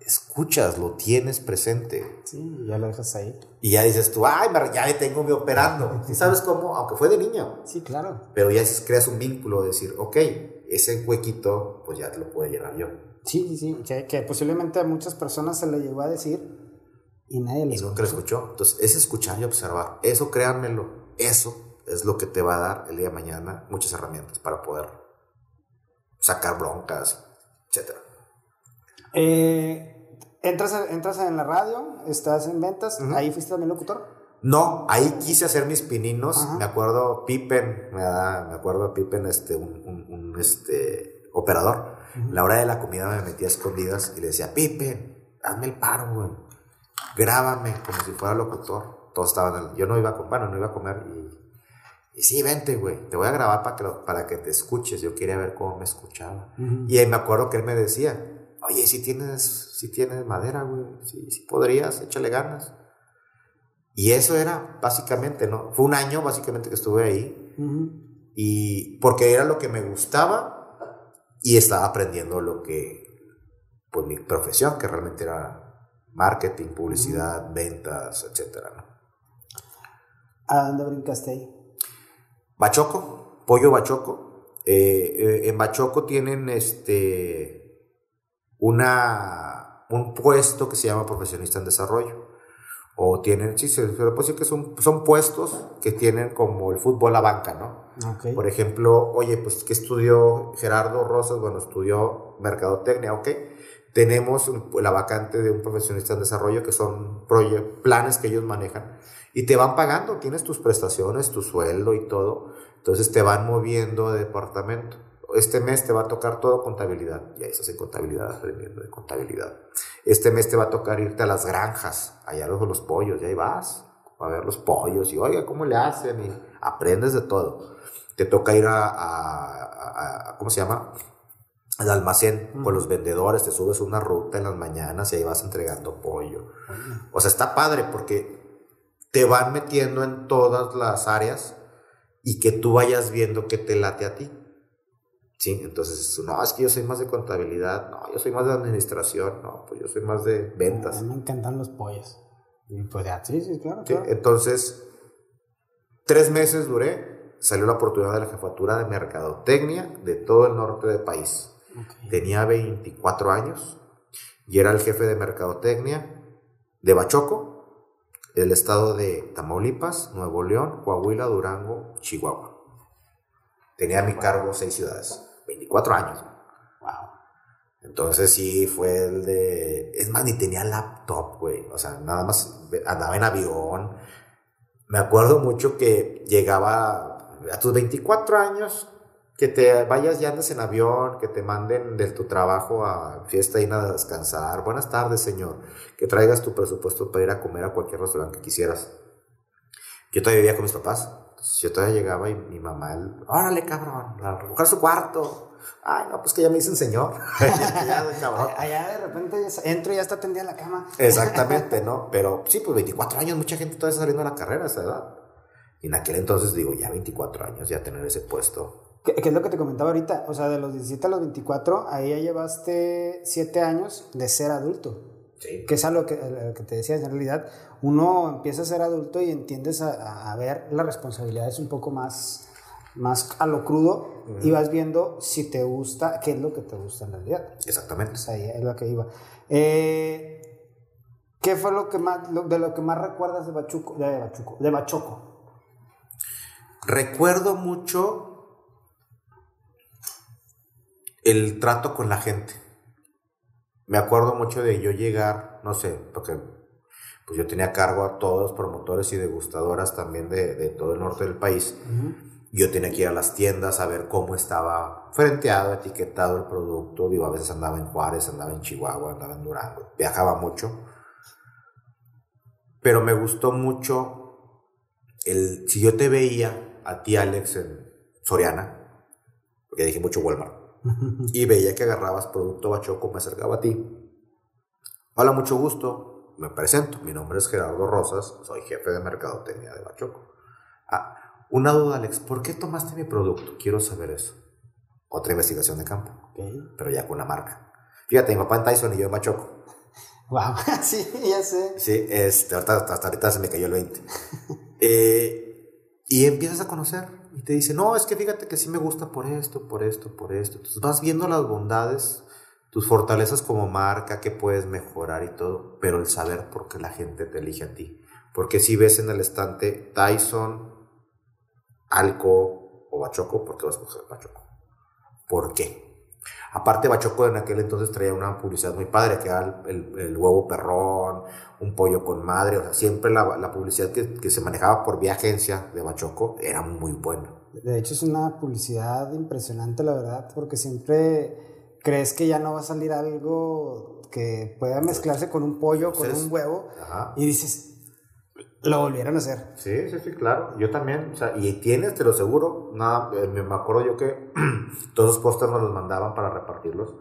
Escuchas, lo tienes presente. Sí, ya lo dejas ahí. Y ya dices tú, ay, ya le tengo mi operando. <laughs> ¿Sí sabes cómo? Aunque fue de niño. Sí, claro. Pero ya creas un vínculo de decir, ok, ese huequito, pues ya te lo puedo llenar yo. Sí, sí, sí, que, posiblemente a muchas personas se le llegó a decir y nadie le Y nunca lo escuchó. Entonces, es escuchar y observar. Eso, créanmelo, eso es lo que te va a dar el día de mañana muchas herramientas para poder sacar broncas, etc. Eh, entras, entras en la radio, estás en ventas, ahí fuiste también locutor. No, ahí quise hacer mis pininos. Me acuerdo Pippen, me, acuerdo Pippen, este, un, este, operador. La hora de la comida me metía a escondidas y le decía, Pippen, hazme el paro, güey. Grábame como si fuera locutor. Todos estaban, yo no iba a comer, no iba a comer y, y sí, vente, güey, te voy a grabar para que, para que te escuches. Yo quería ver cómo me escuchaba. Y ahí me acuerdo que él me decía, oye, si tienes, si tienes madera, güey, si, si podrías, échale ganas. Y eso era básicamente, ¿no? Fue un año básicamente que estuve ahí. Y porque era lo que me gustaba y estaba aprendiendo lo que, pues mi profesión, que realmente era marketing, publicidad, ventas, etcétera, ¿no? ¿A dónde brincaste ahí? Bachoco, Pollo Bachoco. Eh, eh, en Bachoco tienen este una, un puesto que se llama profesionista en desarrollo o tienen, sí, se, le puede decir que son, son puestos que tienen como el fútbol a banca, ¿no? Por ejemplo, oye, pues, ¿qué estudió Gerardo Rosas? Bueno, estudió Mercadotecnia, ¿ok? Tenemos la vacante de un profesionista en desarrollo que son planes que ellos manejan y te van pagando, tienes tus prestaciones, tu sueldo y todo, entonces te van moviendo de departamento este mes te va a tocar todo contabilidad. Ya estás en contabilidad, aprendiendo de contabilidad. Este mes te va a tocar irte a las granjas, allá los, los pollos, y ahí vas a ver los pollos y oiga, ¿cómo le hacen? Y aprendes de todo. Te toca ir a, ¿cómo se llama? Al almacén con los vendedores, te subes una ruta en las mañanas y ahí vas entregando pollo. O sea, está padre porque te van metiendo en todas las áreas y que tú vayas viendo que te late a ti. Sí, entonces, no, es que yo soy más de contabilidad, no, yo soy más de administración, no, pues yo soy más de ventas. me encantan los pollos. Y pues sí, sí, claro, Entonces, tres meses duré, salió la oportunidad de la jefatura de mercadotecnia de todo el norte del país. Tenía 24 años y era el jefe de mercadotecnia de Bachoco, el estado de Tamaulipas, Nuevo León, Coahuila, Durango, Chihuahua. Tenía a mi cargo seis ciudades. 24 años. Wow. Entonces sí fue el de... Es más, ni tenía laptop, güey. O sea, nada más andaba en avión. Me acuerdo mucho que llegaba a tus 24 años, que te vayas y andes en avión, que te manden de tu trabajo a fiesta y nada a descansar. Buenas tardes, señor. Que traigas tu presupuesto para ir a comer a cualquier restaurante que quisieras. Yo todavía vivía con mis papás. Yo todavía llegaba y mi mamá, órale cabrón, a recoger su cuarto. Ay, no, pues que ya me dicen señor. <laughs> <laughs> Allá de repente entro y ya está tendida la cama. <laughs> Exactamente, ¿no? Pero sí, pues 24 años, mucha gente todavía está saliendo a la carrera a esa edad. Y en aquel entonces digo, ya 24 años, ya tener ese puesto. ¿Qué, es lo que te comentaba ahorita? O sea, de los 17 a los 24, ahí ya llevaste 7 años de ser adulto. Que es algo que, que te decía, en realidad uno empieza a ser adulto y entiendes a, ver las responsabilidades un poco más, más a lo crudo y vas viendo si te gusta, qué es lo que te gusta en realidad. Exactamente. O ahí es lo que iba. Eh, ¿Qué fue lo que más, de lo que más recuerdas de Bachuco, de Bachuco, de Bachoco? Recuerdo mucho el trato con la gente me acuerdo mucho de yo llegar, no sé, porque pues yo tenía cargo a todos los promotores y degustadoras también de, de todo el norte del país. Yo tenía que ir a las tiendas a ver cómo estaba frenteado, etiquetado el producto. Digo, a veces andaba en Juárez, andaba en Chihuahua, andaba en Durango. Viajaba mucho. Pero me gustó mucho el, si yo te veía a ti, Alex, en Soriana, porque dije mucho Walmart, <laughs> y veía que agarrabas producto bachoco, me acercaba a ti. Hola, mucho gusto, me presento, mi nombre es Gerardo Rosas, soy jefe de mercadotecnia de Bachoco. Ah, una duda, Alex, ¿por qué tomaste mi producto? Quiero saber eso. Otra investigación de campo, pero ya con la marca. Fíjate, mi papá en Tyson y yo en Bachoco. Wow, <laughs> sí, ya sé. Sí, este, hasta, hasta ahorita se me cayó el 20. <laughs> eh, y empiezas a conocer y te dice, no, es que fíjate que sí me gusta por esto, por esto, por esto. Entonces vas viendo las bondades, tus fortalezas como marca, que puedes mejorar y todo, pero el saber por qué la gente te elige a ti. Porque si ves en el estante Tyson, Alco o Bachoco, ¿por qué vas a coger Bachoco? ¿Por qué? Aparte, Bachoco en aquel entonces traía una publicidad muy padre, que era el, el, huevo perrón, un pollo con madre, o sea, siempre la, la publicidad que, que, se manejaba por vía agencia de Bachoco era muy buena. De hecho, es una publicidad impresionante, la verdad, porque siempre crees que ya no va a salir algo que pueda mezclarse con un pollo, con un huevo, Ajá. y dices, lo volvieron a hacer. Sí, sí, sí, claro. Yo también. O sea, y tienes, te lo aseguro. Nada, eh, me acuerdo yo que <clears throat> todos los pósters nos los mandaban para repartirlos.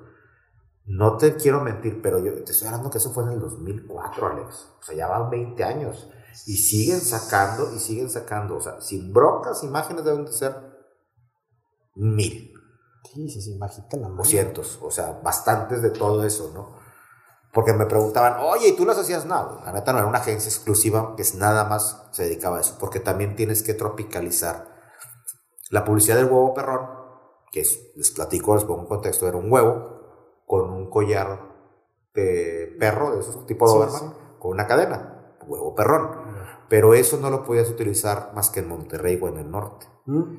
No te quiero mentir, pero yo te estoy hablando que eso fue en el 2004, Alex. O sea, ya van 20 años. Y siguen sacando y siguen sacando. O sea, sin broncas, imágenes deben de ser mil. Sí, sí, sí, bajita la mano. O cientos. O sea, bastantes de todo eso, ¿no? Porque me preguntaban, oye, ¿y tú las hacías? No, la neta no era una agencia exclusiva que es nada más se dedicaba a eso, porque también tienes que tropicalizar. La publicidad del huevo perrón, que es, les platico, les pongo un contexto, era un huevo con un collar de perro, de esos tipo de sí, sí. con una cadena, huevo perrón. Pero eso no lo podías utilizar más que en Monterrey o en el norte.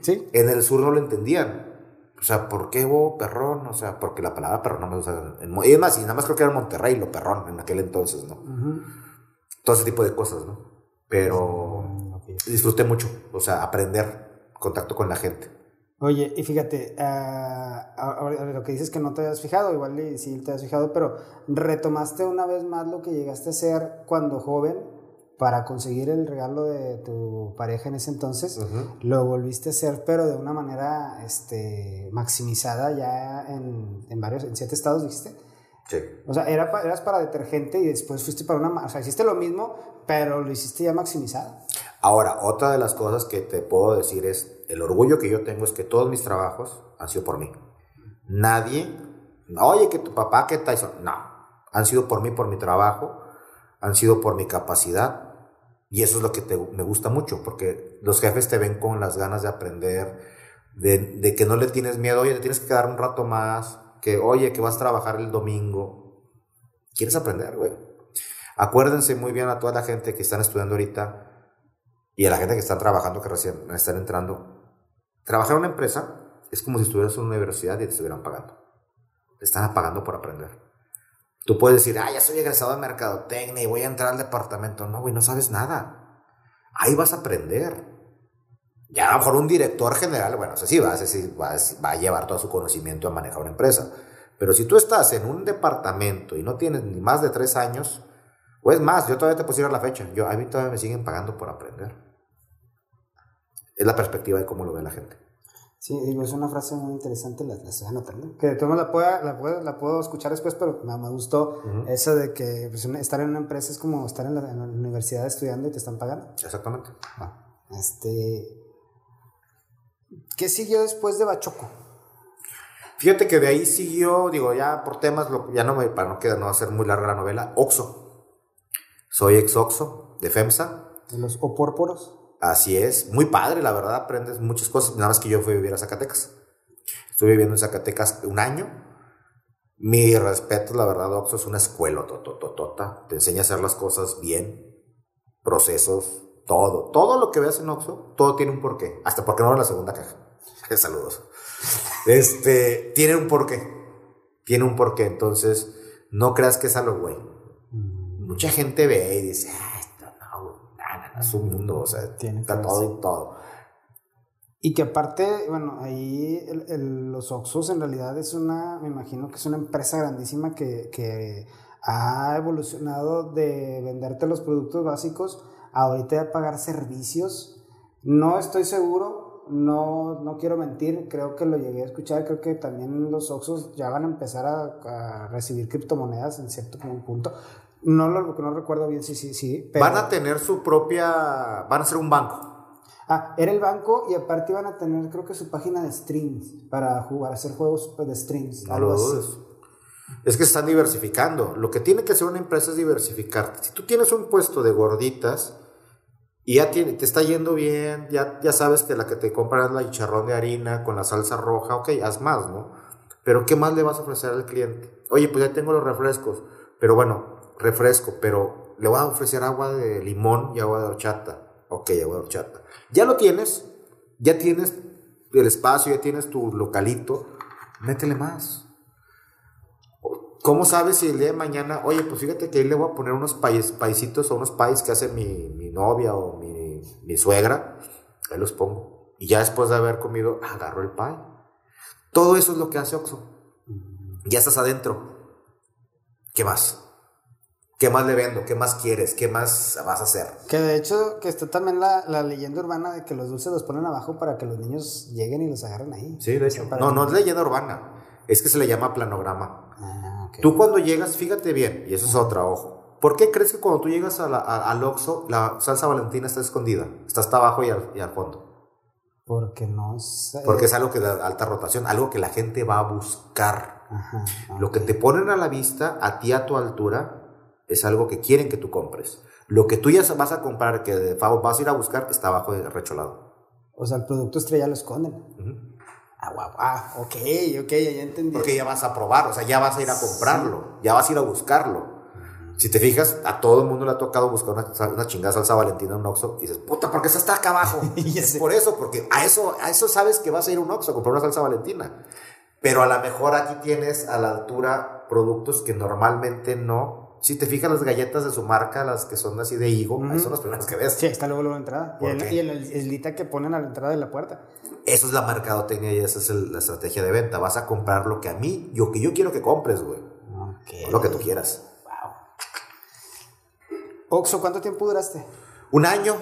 Sí. En el sur no lo entendían. O sea, ¿por qué huevo perrón? O sea, porque la palabra perrón no me usa. En, y además, y nada más creo que era Monterrey lo perrón en aquel entonces, ¿no? Uh -huh. Todo ese tipo de cosas, ¿no? Pero okay. disfruté mucho, o sea, aprender contacto con la gente. Oye, y fíjate, uh, ahora lo que dices que no te habías fijado, igual sí te has fijado, pero retomaste una vez más lo que llegaste a hacer cuando joven para conseguir el regalo de tu pareja en ese entonces, uh -huh. lo volviste a hacer, pero de una manera este, maximizada ya en, en varios, en siete estados, dijiste. Sí. O sea, era, eras para detergente y después fuiste para una... O sea, hiciste lo mismo, pero lo hiciste ya maximizado. Ahora, otra de las cosas que te puedo decir es, el orgullo que yo tengo es que todos mis trabajos han sido por mí. Nadie, oye, que tu papá, que Tyson, no, han sido por mí, por mi trabajo, han sido por mi capacidad, y eso es lo que te, me gusta mucho, porque los jefes te ven con las ganas de aprender, de, que no le tienes miedo, oye, te tienes que quedar un rato más, que oye, que vas a trabajar el domingo. ¿Quieres aprender, güey? Acuérdense muy bien a toda la gente que están estudiando ahorita y a la gente que están trabajando, que recién están entrando. Trabajar en una empresa es como si estuvieras en una universidad y te estuvieran pagando. Te están pagando por aprender. Tú puedes decir, ah, ya soy egresado de mercadotecnia y voy a entrar al departamento. No, güey, no sabes nada. Ahí vas a aprender. Ya a lo mejor un director general, bueno, o sea, sí, va, a llevar todo su conocimiento a manejar una empresa. Pero si tú estás en un departamento y no tienes ni más de tres años, o es más, yo todavía te decir la fecha. Yo, a mí todavía me siguen pagando por aprender. Es la perspectiva de cómo lo ve la gente. Sí, digo, es una frase muy interesante, la, la estoy anotando. Que tú la, pueda, la, puedo, la puedo escuchar después, pero me, me gustó uh -huh. eso de que pues, estar en una empresa es como estar en la, en la, universidad estudiando y te están pagando. Exactamente. Ah, este, ¿Qué siguió después de Bachoco? Fíjate que de ahí siguió, digo, ya por temas, ya no me, para no quedar, no hacer muy larga la novela, Oxo. Soy ex Oxo de FEMSA. ¿De los opórporos? Así es, muy padre, la verdad, aprendes muchas cosas. Nada más que yo fui a vivir a Zacatecas. Estuve viviendo en Zacatecas un año. Mi respeto, la verdad, Oxo es una escuela totototota. Te enseña a hacer las cosas bien, procesos, todo. Todo lo que veas en Oxo, todo tiene un porqué. Hasta porque no era la segunda caja. <laughs> Saludos. Este, tiene un porqué. Tiene un porqué. Entonces, no creas que es a lo güey. Mucha gente ve y dice, ah, esto no, güey, no, no, no, es un mundo, o sea, Tiene está todo y todo. Y que aparte, bueno, ahí el- el- los Oxxos en realidad es una, me imagino que es una empresa grandísima que, que ha evolucionado de venderte los productos básicos a ahorita ya pagar servicios. No estoy seguro, no, no quiero mentir, creo que lo llegué a escuchar, creo que también los Oxxos ya van a empezar a, a recibir criptomonedas en cierto punto. No lo no recuerdo bien, sí, sí, sí. pero- Van a tener su propia, van a ser un banco. Ah, era el banco y aparte iban a tener, creo que su página de streams para jugar, hacer juegos de streams. No algo lo así. dudes. Es que se están diversificando. Lo que tiene que hacer una empresa es diversificarte. Si tú tienes un puesto de gorditas y ya tiene, te está yendo bien, ya, ya sabes que la que te compras es la chicharrón de harina con la salsa roja, ok, haz más, ¿no? Pero ¿qué más le vas a ofrecer al cliente? Oye, pues ya tengo los refrescos, pero bueno, refresco, pero le voy a ofrecer agua de limón y agua de horchata. Ok, agua de horchata. Ya lo tienes, ya tienes el espacio, ya tienes tu localito, métele más. ¿Cómo sabes si el día de mañana, oye, pues fíjate que ahí le voy a poner unos paisitos o unos pais que hace mi, mi novia o mi, mi suegra? Ahí los pongo. Y ya después de haber comido, agarro el pie. Todo eso es lo que hace Oxxo. Ya estás adentro. ¿Qué más? ¿Qué más le vendo? ¿Qué más quieres? ¿Qué más vas a hacer? Que de hecho, que está también la, la leyenda urbana de que los dulces los ponen abajo para que los niños lleguen y los agarren ahí. Sí, de hecho. No, no es leyenda urbana. Es que se le llama planograma. Ah. Tú cuando llegas, fíjate bien, y eso es otra, ojo. ¿Por qué crees que cuando tú llegas a la- a- al Oxxo, la salsa valentina está escondida? Está hasta abajo y al, y al fondo. Porque no es... eh, Porque es algo que da alta rotación, algo que la gente va a buscar. Ajá, Lo que te ponen a la vista, a ti a tu altura, es algo que quieren que tú compres. Lo que tú ya vas a comprar, que de favor vas a ir a buscar, está abajo recholado. O sea, el producto estrella lo esconden. Ujú. Ah, guau, ah, ok, ok, ya entendí. Porque ya vas a probar, o sea, ya vas a ir a comprarlo, ya vas a ir a buscarlo. Si te fijas, a todo el mundo le ha tocado buscar una, una chingada salsa valentina en un Oxxo y dices, puta, ¿por qué está hasta acá abajo? <laughs> Ya es por eso, porque a eso, a eso sabes que vas a ir a un Oxxo a comprar una salsa valentina. Pero a lo mejor aquí tienes a la altura productos que normalmente no. Si te fijas las galletas de su marca, las que son así de higo, ahí son las primeras que ves. Sí, está luego luego la entrada. Y ¿Por el, y el que ponen a la entrada de la puerta. Eso es la mercadotecnia y esa es el- la estrategia de venta. Vas a comprar lo que a mí, yo que yo quiero que compres, güey. Ok. Lo que tú quieras. Oxo, ¿cuánto tiempo duraste? Un año,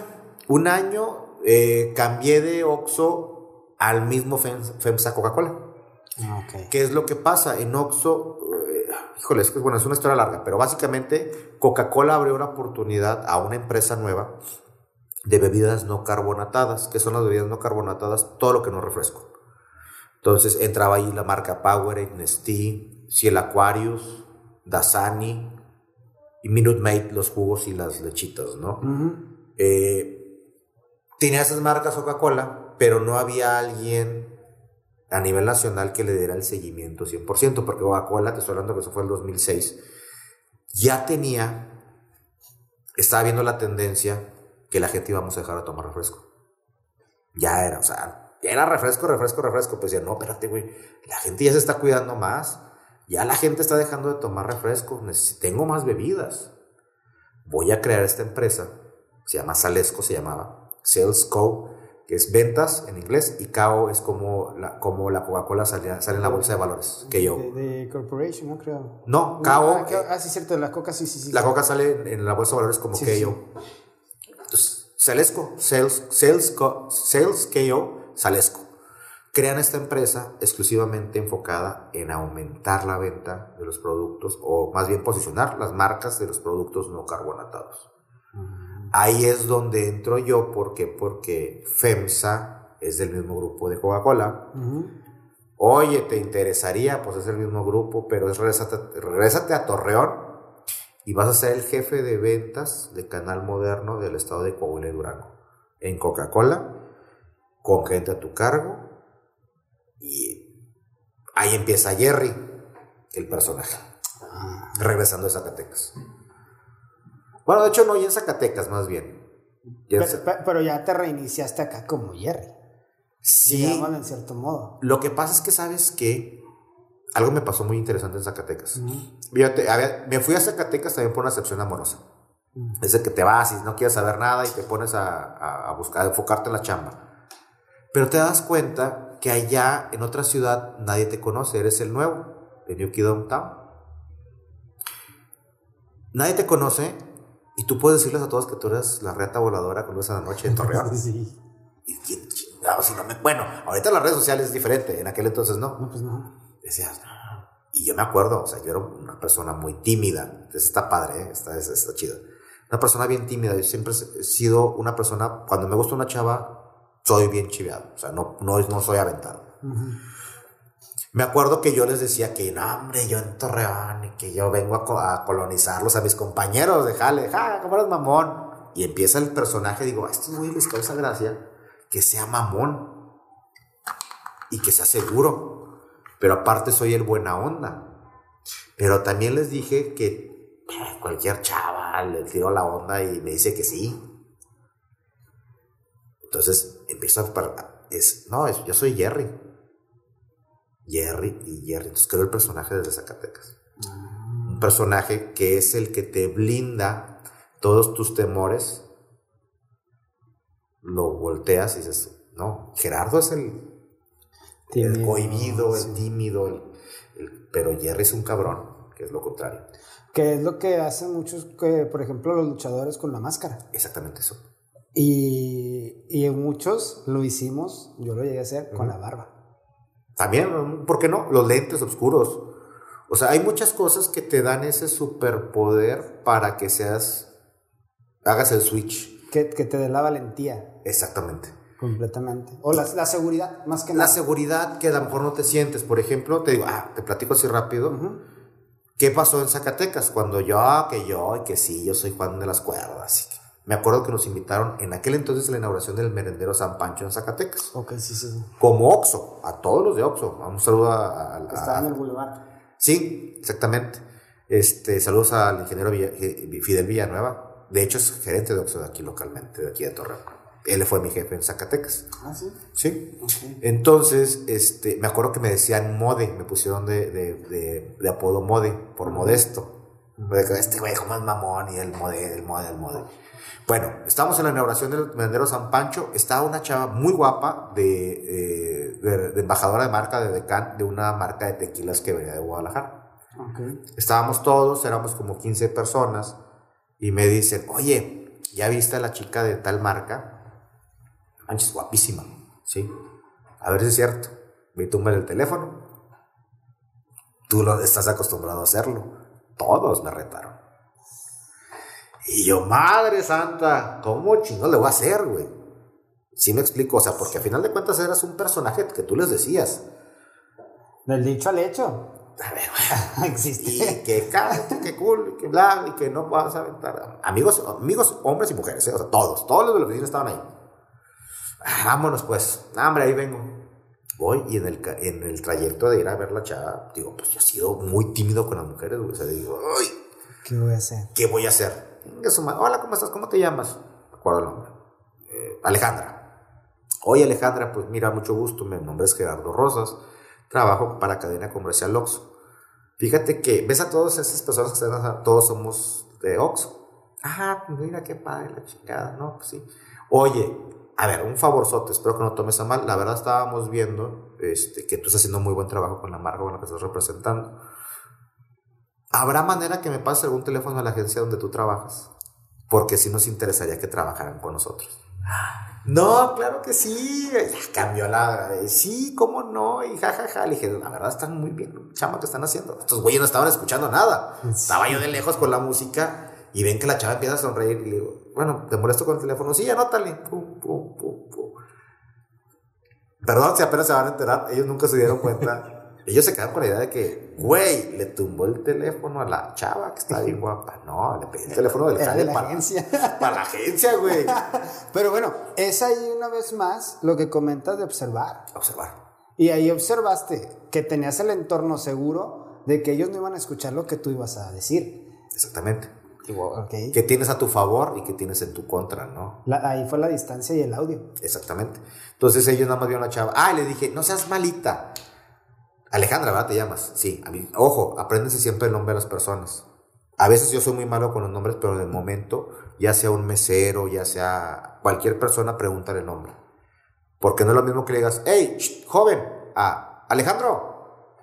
un año eh, cambié de Oxxo al mismo Fem- FEMSA Coca-Cola. Ah, Ok. ¿Qué es lo que pasa? En Oxxo, eh, híjole, es que bueno, es una historia larga, pero básicamente Coca-Cola abrió una oportunidad a una empresa nueva de bebidas no carbonatadas. ¿Qué son las bebidas no carbonatadas? Todo lo que no es refresco. Entonces entraba ahí la marca Powerade, Nestea, Ciel Aquarius, Dasani y Minute Maid, los jugos y las lechitas, ¿no? Eh, tenía esas marcas Coca-Cola, pero no había alguien a nivel nacional que le diera el seguimiento 100%, porque Coca-Cola, te estoy hablando que eso fue el 2006, ya tenía, estaba viendo la tendencia que la gente íbamos a dejar de tomar refresco. Ya era, o sea, ya era refresco, refresco, refresco. Pues ya no, espérate, güey, la gente ya se está cuidando más, ya la gente está dejando de tomar refresco, tengo más bebidas. Voy a crear esta empresa, se llama Salesco, se llamaba, Sales Co., que es ventas en inglés, y KO es como la, como la Coca-Cola sale, sale en la bolsa de valores, que yo. De, de Corporation, ¿no? Creo. No, KO, Ah, que- eh, ah, sí, cierto, la coca, sí, sí, sí. la sí. Coca sale en, la bolsa de valores como Sí, KO. Entonces, Salesco, Sales, Sales, Sales KO, Salesco. Crean esta empresa exclusivamente enfocada en aumentar la venta de los productos, o más bien posicionar las marcas de los productos no carbonatados. Ahí es donde entro yo, ¿por qué? Porque FEMSA es del mismo grupo de Coca-Cola. Oye, ¿te interesaría? Pues es el mismo grupo, pero es regrésate, regrésate a Torreón y vas a ser el jefe de ventas de Canal Moderno del estado de Coahuila y Durango. En Coca-Cola, con gente a tu cargo. Y ahí empieza Jerry, el personaje. Regresando a Zacatecas. Bueno, de hecho no, y en Zacatecas más bien. Ya Pero, ya te reiniciaste acá como Jerry. Sí, Digámoslo en cierto modo. Lo que pasa es que sabes que algo me pasó muy interesante en Zacatecas. Fíjate, a ver, me fui a Zacatecas también por una excepción amorosa. Es el que te vas y no quieres saber nada y te pones a, a, buscar, a enfocarte en la chamba. Pero te das cuenta que allá en otra ciudad nadie te conoce, eres el nuevo, de New Kid Town. Nadie te conoce y tú puedes decirles a todos que tú eres la reta voladora con esa noche en Torreón. <laughs> sí. Y quién si no me... Bueno, ahorita las redes sociales es diferente, en aquel entonces no. No, pues no. Decías, y yo me acuerdo, o sea, yo era una persona muy tímida. Entonces está padre, ¿eh? está, está, chido. Una persona bien tímida. Yo siempre he sido una persona, cuando me gusta una chava, soy bien chiveado. O sea, no, no, no soy aventado. Me acuerdo que yo les decía que, no, hombre, yo en Torreón y que yo vengo a, colonizarlos a mis compañeros de jale. Ja, ¿cómo eres mamón? Y empieza el personaje, digo, a estos güeyes les causa gracia que sea mamón y que sea seguro pero aparte soy el buena onda. Pero también les dije que eh, cualquier chaval le tiro la onda y me dice que sí. Entonces empiezo a... Es, no, yo soy Jerry. Jerry y Jerry. Entonces creo el personaje de Zacatecas. Un personaje que es el que te blinda todos tus temores. Lo volteas y dices, no, Gerardo es el el cohibido, el tímido, pero Jerry es un cabrón, que es lo contrario. Que es lo que hacen muchos, que, por ejemplo, los luchadores con la máscara. Exactamente eso. Y, y muchos lo hicimos, yo lo llegué a hacer, con la barba. También, ¿por qué no? Los lentes oscuros. O sea, hay muchas cosas que te dan ese superpoder para que seas, hagas el switch. Que, que te dé la valentía. Exactamente. Completamente. O la, la, seguridad, más que nada. La seguridad que a lo mejor no te sientes. Por ejemplo, te digo, ah, te platico así rápido. ¿Qué pasó en Zacatecas? Cuando yo, que yo, y que sí, yo soy Juan de las Cuerdas. Me acuerdo que nos invitaron en aquel entonces a la inauguración del merendero San Pancho en Zacatecas. Ok, sí, sí. Como Oxo, a todos los de Oxo. Un saludo a. Estaba en el boulevard. Sí, exactamente. Este, saludos al ingeniero Fidel Villanueva. De hecho, es gerente de Oxo de aquí localmente, de aquí de Torreón él fue mi jefe en Zacatecas. Ah, sí. Sí. Entonces, este, me acuerdo que me decían Mode, me pusieron de, de, de, apodo Mode, por modesto. Este güey, como es mamón, y el Mode, el Mode, el Mode. Bueno, estamos en la inauguración del vendedero San Pancho. Estaba una chava muy guapa de, eh, de, embajadora de marca de Decan, de una marca de tequilas que venía de Guadalajara. Okay. Estábamos todos, éramos como 15 personas, y me dicen, oye, ¿ya viste a la chica de tal marca? Manches, guapísima, ¿sí? A ver si es cierto. Me tumba el teléfono. Tú lo estás acostumbrado a hacerlo. Todos me retaron. Y yo, madre santa, ¿cómo chingón le voy a hacer, güey? Sí me explico, o sea, porque al final de cuentas eras un personaje que tú les decías. Del dicho al hecho. A ver, güey. <laughs> Existe. Y que que cool, que bla, y que no vas a aventar. Amigos, amigos, hombres y mujeres, ¿eh? o sea, todos, todos los de la oficina estaban ahí. Ah, vámonos pues, hambre, ahí vengo. Voy y en el, en el trayecto de ir a ver la chava, digo, pues yo he sido muy tímido con las mujeres, güey. O sea, digo, ay, ¿qué voy a hacer? ¿Qué voy a hacer? Hola, ¿cómo estás? ¿Cómo te llamas? Me acuerdo el nombre. Eh, Alejandra. Oye, Alejandra, pues mira, mucho gusto. Mi nombre es Gerardo Rosas. Trabajo para Cadena Comercial Oxxo. Fíjate que ves a todas esas personas que están, todos somos de Oxxo. Ah, mira qué padre la chingada, ¿no? Pues sí. Oye, a ver, un favorzote, espero que no tomes a mal. La verdad estábamos viendo este, que tú estás haciendo muy buen trabajo con la marca con la que estás representando. ¿Habrá manera que me pase algún teléfono a la agencia donde tú trabajas? Porque sí nos interesaría que trabajaran con nosotros. No, claro que sí. cambió la. Sí, cómo no. Y jajaja. Ja, ja. Le dije, la verdad están muy bien, chama, que están haciendo. Estos güeyes no estaban escuchando nada. Estaba yo de lejos con la música y ven que la chava empieza a sonreír y le digo, bueno, ¿te molesto con el teléfono? Sí, anótale. Pum, pum, pum, pum. Perdón si apenas se van a enterar, ellos nunca se dieron cuenta. Ellos se quedaron con la idea de que, güey, le tumbó el teléfono a la chava que está bien guapa. <laughs> No, le pedí el teléfono del de la para, agencia. <laughs> Para la agencia, güey. <laughs> Pero bueno, es ahí una vez más lo que comentas de observar. Observar. Y ahí observaste que tenías el entorno seguro de que ellos no iban a escuchar lo que tú ibas a decir. Exactamente. Que tienes a tu favor y que tienes en tu contra, ¿no? ahí fue la distancia y el audio. Exactamente. Entonces ellos nada más vieron a la chava. Ah, le dije, no seas malita. Alejandra, ¿verdad? Te llamas. Sí, a mí. Ojo, apréndese siempre el nombre de las personas. A veces yo soy muy malo con los nombres, pero de momento, ya sea un mesero, ya sea cualquier persona, pregúntale el nombre. Porque no es lo mismo que le digas, hey, joven, a Alejandro.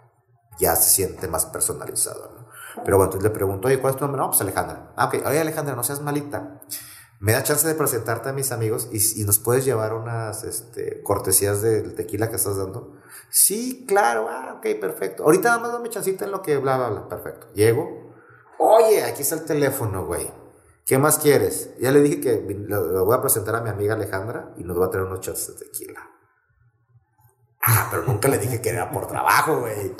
Ya se siente más personalizado, ¿no? Pero bueno, entonces le pregunto, oye, ¿cuál es tu nombre? No, pues Alejandra. Ah, ok, oye, Alejandra, no seas malita. Me da chance de presentarte a mis amigos y, y nos puedes llevar unas este, cortesías del tequila que estás dando. Sí, claro, ah, ok, perfecto. Ahorita nada más dame chancita en lo que bla, bla, bla, perfecto. Llego, oye, aquí está el teléfono, güey. ¿Qué más quieres? Ya le dije que lo, lo voy a presentar a mi amiga Alejandra y nos va a traer unos shots de tequila. Ah, pero nunca le dije que era por trabajo, güey.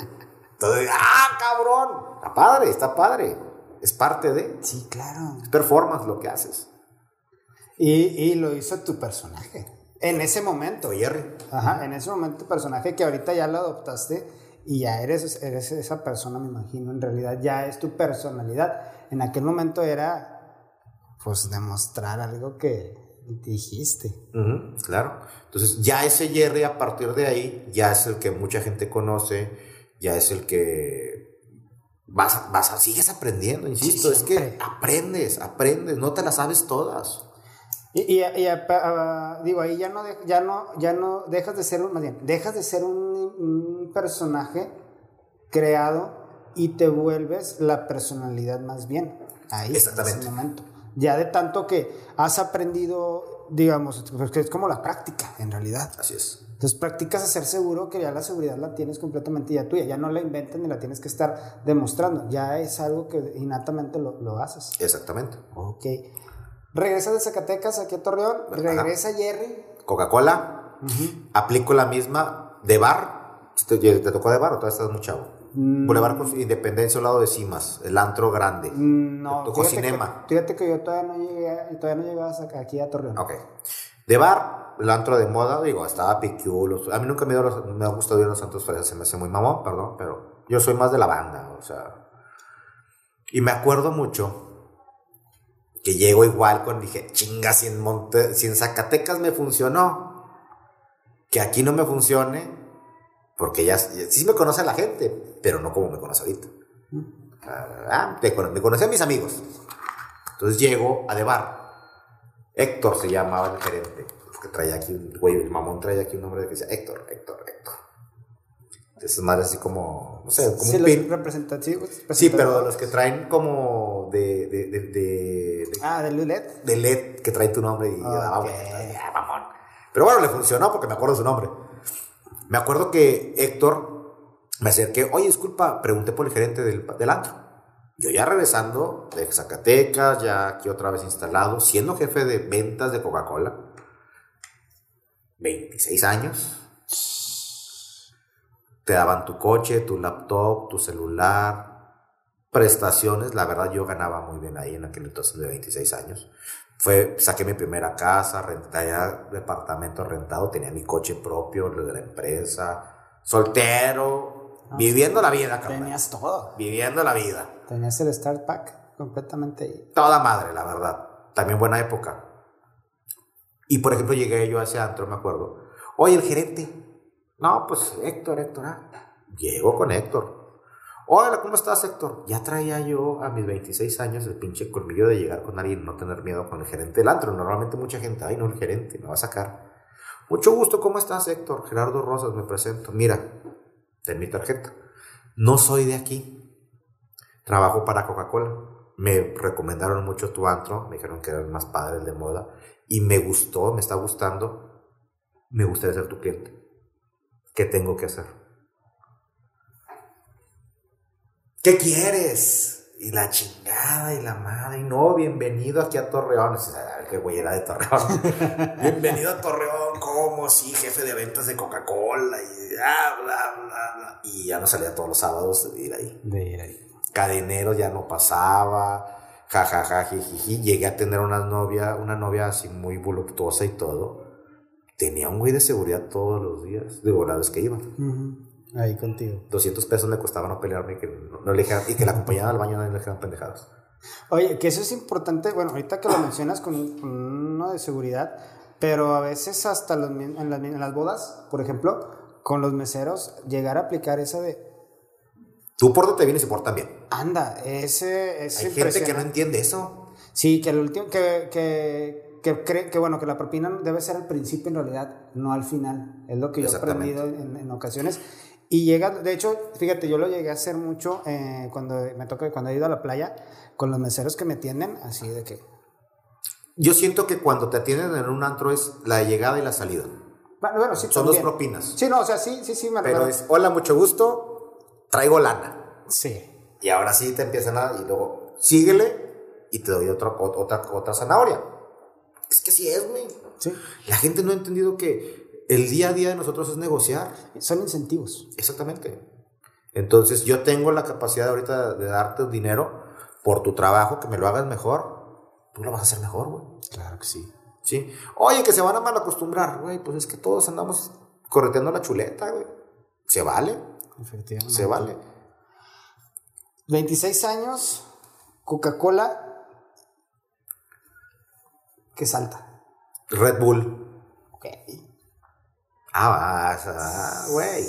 Entonces, ah, cabrón. Está padre, está padre. Es parte de. Sí, claro. Es performance lo que haces. Y, y lo hizo tu personaje. En ese momento. Jerry. Ajá, en ese momento tu personaje que ahorita ya lo adoptaste y ya eres, eres esa persona, me imagino, en realidad ya es tu personalidad. En aquel momento era, pues, demostrar algo que dijiste. Claro. Entonces, ya ese Jerry a partir de ahí, ya es el que mucha gente conoce, ya es el que vas, vas sigues aprendiendo, insisto, es que aprendes, aprendes, no te las sabes todas. Y, y- y, ah, ah, digo, ahí ya no, de- ya, no, ya no dejas de ser un, más bien, dejas de ser un, un personaje creado y te vuelves la personalidad más bien. Ahí, Exactamente. en ese momento. Ya de tanto que has aprendido, digamos, pues que es como la práctica, en realidad. Así es. Entonces practicas a ser seguro que ya la seguridad la tienes completamente ya tuya, ya no la inventas ni la tienes que estar demostrando, ya es algo que innatamente lo, lo haces. Exactamente. Ok. Regresa de Zacatecas aquí a Torreón, regresa Jerry. Coca-Cola, aplico la misma de bar. ¿Te, te tocó de bar o todavía estás muy chavo? Mm. Boulevard Independencia al lado de Cimas, el antro grande. Mm, No, Te tocó fíjate cinema. Que, fíjate que yo todavía no llegué, todavía no llegaba a- aquí a Torreón. Ok. De bar, el antro de moda, digo, estaba piquiulos. A mí nunca me, dio los- me ha gustado ir a los antros fresas, se me hace muy mamón, perdón, pero yo soy más de la banda, o sea. Y me acuerdo mucho que llego igual con, dije, chinga, si en, Monte, si Zacatecas me funcionó, que aquí no me funcione, porque ya, ya- sí me conoce la gente, pero no como me conoce ahorita. Ah, cono- me conocían mis amigos. Entonces llego a De Bar. Héctor se llamaba el gerente. Que traía aquí, un- güey, el mamón traía aquí un nombre que decía Héctor, Héctor, Héctor. Esas madres así como, no sé, como Sí, un pin. representativos. Sí, pero los que traen como de, de, de, de, Ah, de Lulet. de LED que trae tu nombre y Ok. daba vueltas, ya, mamón. Pero bueno, le funcionó porque me acuerdo su nombre. Me acuerdo que Héctor me acerqué, oye, disculpa, pregunté por el gerente del, del antro. Yo ya regresando de Zacatecas, ya aquí otra vez instalado, siendo jefe de ventas de Coca-Cola, 26 años. Te daban tu coche, tu laptop, tu celular, prestaciones. La verdad, yo ganaba muy bien ahí en aquel entonces de 26 años. Fue, saqué mi primera casa, renté departamento rentado, tenía mi coche propio, lo de la empresa, soltero, viviendo la vida, carnal. Tenías todo. Viviendo la vida. Tenías el Star Pack completamente. Toda madre, la verdad. También buena época. Y por ejemplo, llegué yo a ese antro, me acuerdo. Oye, el gerente. No, pues Héctor, Héctor. Ah. Llego con Héctor. Hola, ¿cómo estás, Héctor? Ya traía yo a mis 26 años el pinche colmillo de llegar con alguien no tener miedo con el gerente del antro. Normalmente mucha gente, ay, no, el gerente, me va a sacar. Mucho gusto, ¿cómo estás, Héctor? Gerardo Rosas, me presento. Mira, ten mi tarjeta. No soy de aquí. Trabajo para Coca-Cola. Me recomendaron mucho tu antro, me dijeron que era el más padre, el de moda, y me gustó, me está gustando. Me gustaría ser tu cliente. ¿Qué tengo que hacer? ¿Qué quieres? Y la chingada y la madre, y no, bienvenido aquí a Torreón. A ver, qué güey era de Torreón. <laughs> bienvenido a Torreón, ¿cómo? Sí, jefe de ventas de Coca-Cola, y bla, bla, bla, bla. Y ya no salía todos los sábados de ir ahí De ir ahí. cadenero ya no pasaba, jajaja, jijiji. Llegué a tener una novia, una novia así muy voluptuosa y todo. Tenía un güey de seguridad todos los días, digo, la vez que iba. Ujú. Ahí contigo. 200 pesos me costaba no pelearme y que, no, no le y que la acompañara al baño no le dijeran pendejadas. Oye, que eso es importante, bueno, ahorita que lo mencionas con, con uno de seguridad, pero a veces hasta los en, las, en las bodas, por ejemplo, con los meseros, llegar a aplicar esa de, Tú pórtate bien y se portan bien. anda, ese es Hay gente que no entiende eso. Sí, que el último, que, que, que cree que bueno, que la propina debe ser al principio en realidad, no al final. Es lo que yo he aprendido en, en ocasiones. Y llega, de hecho, fíjate, yo lo llegué a hacer mucho eh, cuando me toca, cuando he ido a la playa, con los meseros que me atienden, así de que, Yo siento que cuando te atienden en un antro es la llegada y la salida. bueno, bueno, sí, Son dos también. propinas. Sí, no, o sea, sí, sí, sí, me Pero recuerdo. es, hola, mucho gusto, traigo lana. Sí, Y ahora sí te empiezan a... Y luego, síguele y te doy otra, ot- otra, otra zanahoria. Es que sí es, güey. sí. La gente no ha entendido que el día a día de nosotros es negociar. Son incentivos. Exactamente. Entonces, yo tengo la capacidad ahorita de darte dinero por tu trabajo, que me lo hagas mejor. Tú lo vas a hacer mejor, güey. Claro que sí. ¿Sí? Oye, que se van a mal acostumbrar, güey. Pues es que todos andamos correteando la chuleta, güey. Se vale, Efectivamente. se vale. 26 años, Coca-Cola, que salta. Red Bull. Ok. Ah, vas, güey.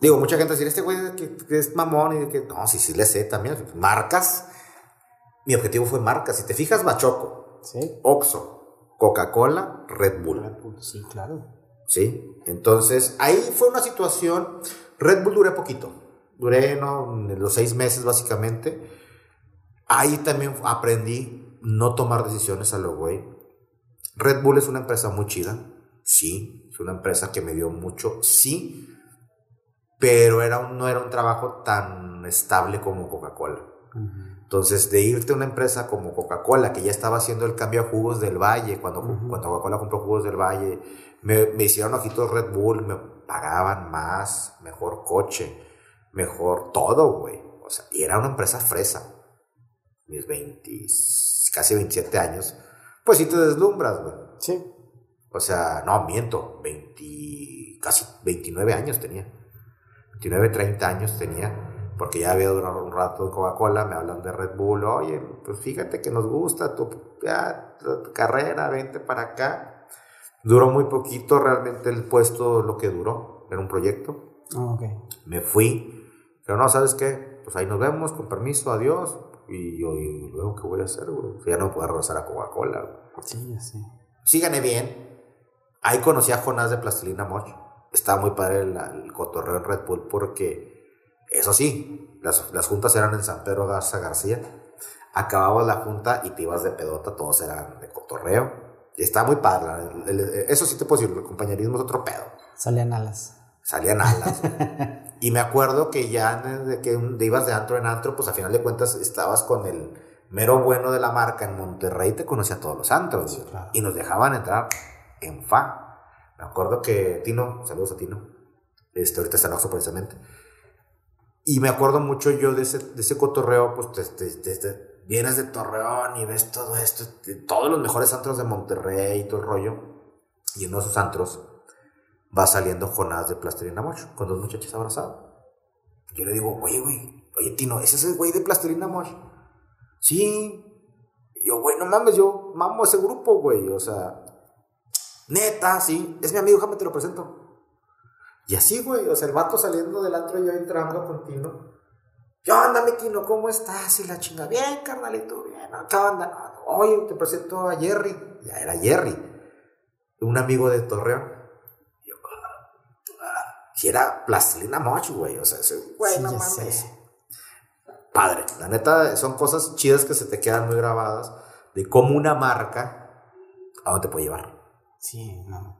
Digo, mucha gente decir, este güey que, que es mamón y que, no, sí, sí le sé también. Marcas. Mi objetivo fue marcas. Si te fijas, Bachoco, Sí. Oxxo, Coca-Cola, Red Bull. Red Bull, Sí, claro. ¿Sí? Entonces, ahí fue una situación. Red Bull duré poquito. Duré, ¿no? Los seis meses, básicamente. Ahí también aprendí no tomar decisiones a lo güey. Red Bull es una empresa muy chida. Sí. Es una empresa que me dio mucho. Sí. Pero era un- no era un trabajo tan estable como Coca-Cola. Entonces, de irte a una empresa como Coca-Cola, que ya estaba haciendo el cambio a jugos del Valle, cuando, cuando Coca-Cola compró jugos del Valle, me, me hicieron ojitos Red Bull, me pagaban más, mejor coche, mejor todo, güey. O sea, y era una empresa fresa. Mis 20, casi 27 años. Pues sí te deslumbras, güey. Sí. O sea, no, miento, 20, casi 29 años tenía. 29, 30 años tenía, porque ya había durado un rato en Coca-Cola, me hablan de Red Bull, oye, pues fíjate que nos gusta tu, ya, tu carrera, vente para acá. Duró muy poquito realmente el puesto, lo que duró, era un proyecto. Ah, ok. Me fui, pero no, ¿sabes qué? Pues ahí nos vemos, con permiso, adiós. Y yo, ¿y luego qué voy a hacer, güey? Ya no puedo regresar a Coca-Cola, güey Sí, ya sé. sí gané bien. Ahí conocí a Jonás de Plastilina Moch. Estaba muy padre el, el cotorreo en Red Bull porque, eso sí, las, las juntas eran en San Pedro Garza García. Acababas la junta y te ibas de pedota, todos eran de cotorreo. Estaba muy padre. el- el- eso sí te puedo decir, el compañerismo es otro pedo. Salían alas. Salían alas. <laughs> y me acuerdo que ya de que de ibas de antro en antro, pues a final de cuentas estabas con el mero bueno de la marca en Monterrey, te conocía todos los antros. güey. claro. Y nos dejaban entrar en fa. Me acuerdo que Tino, saludos a Tino, este, ahorita está en Oxxo precisamente. Y me acuerdo mucho yo de ese, de ese cotorreo, pues te- te- te- te- vienes de Torreón y ves todo esto, todos los mejores antros de Monterrey y todo el rollo. Y uno de esos antros va saliendo Jonás de Plastilina Mosh con dos muchachas abrazadas. Yo le digo, oye, güey, oye, Tino, ¿ese es el güey de Plastilina Mosh? Sí. Y yo, güey, no mames, yo mamo ese grupo, güey, o sea, neta, sí, es mi amigo, déjame te lo presento. Y así, güey, o sea, el vato saliendo del antro y yo entrando con Tino. ¿Qué onda, mi Tino? ¿Cómo estás? Y la chinga, bien, carnalito, bien, ¿qué onda? Oye, te presento a Jerry. Ya era Jerry, un amigo de Torreón. Si era Plastilina Moch, güey, o sea, ese, güey, Sí, no mames. sé. Padre, la neta, son cosas chidas que se te quedan muy grabadas de cómo una marca a dónde te puede llevar. Sí, no.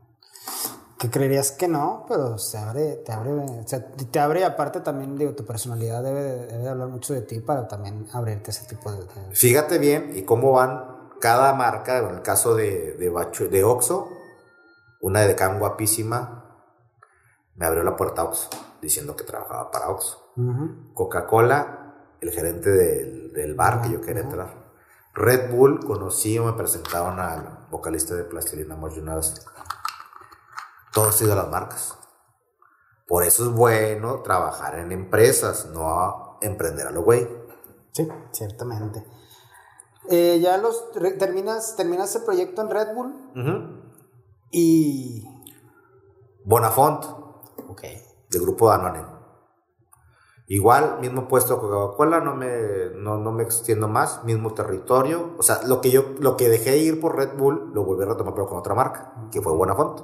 Que creerías que no, pero se abre, te abre, o sea, te abre y aparte también, digo, tu personalidad debe, debe de hablar mucho de ti para también abrirte ese tipo de... de- Fíjate bien y cómo van cada marca, en el caso de, de, Bacho- de Oxxo, una de Can guapísima, me abrió la puerta Oxxo, diciendo que trabajaba para Oxxo. Coca-Cola, el gerente del, del bar que yo quería entrar. Red Bull, conocí o me presentaron al vocalista de Plastilina vez. Todo ha sido las marcas. Por eso es bueno trabajar en empresas, no emprender a lo güey. Sí, ciertamente. Eh, ya los re- terminas, terminas el proyecto en Red Bull y Bonafont, Del grupo Danone. Igual, mismo puesto Coca-Cola, no me, no, no, me extiendo más, mismo territorio. O sea, lo que yo, lo que dejé ir por Red Bull, lo volví a retomar pero con otra marca, que fue Bonafont.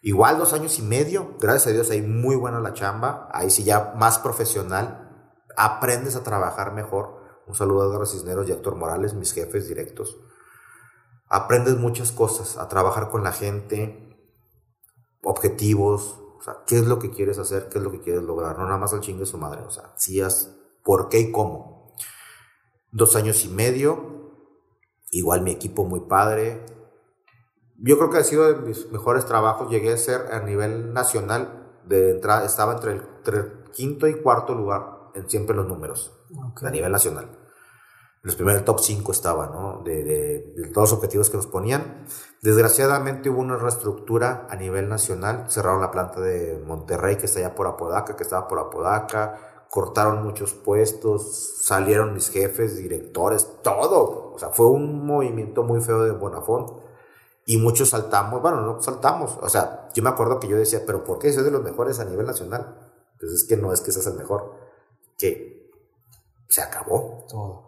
Igual dos años y medio, gracias a Dios, ahí muy buena la chamba, ahí sí ya más profesional, aprendes a trabajar mejor. Un saludo a Edgar Cisneros y Héctor Morales, mis jefes directos. Aprendes muchas cosas, a trabajar con la gente, objetivos, o sea, qué es lo que quieres hacer, qué es lo que quieres lograr, no nada más al chingue su madre, o sea, si es por qué y cómo. Dos años y medio, igual mi equipo muy padre. Yo creo que ha sido de mis mejores trabajos, llegué a ser a nivel nacional, de entrada, estaba entre el, entre el quinto y cuarto lugar en siempre los números, Okay. a nivel nacional los primeros top 5 estaba, ¿no? De, todos los objetivos que nos ponían. Desgraciadamente hubo una reestructura a nivel nacional. Cerraron la planta de Monterrey, que está allá por Apodaca, que estaba por Apodaca. Cortaron muchos puestos, salieron mis jefes, directores, todo. O sea, fue un movimiento muy feo de Bonafont. Y muchos saltamos, bueno, no saltamos. O sea, yo me acuerdo que yo decía, pero ¿por qué soy de los mejores a nivel nacional? Pues es que no es que seas el mejor, que se acabó. Todo.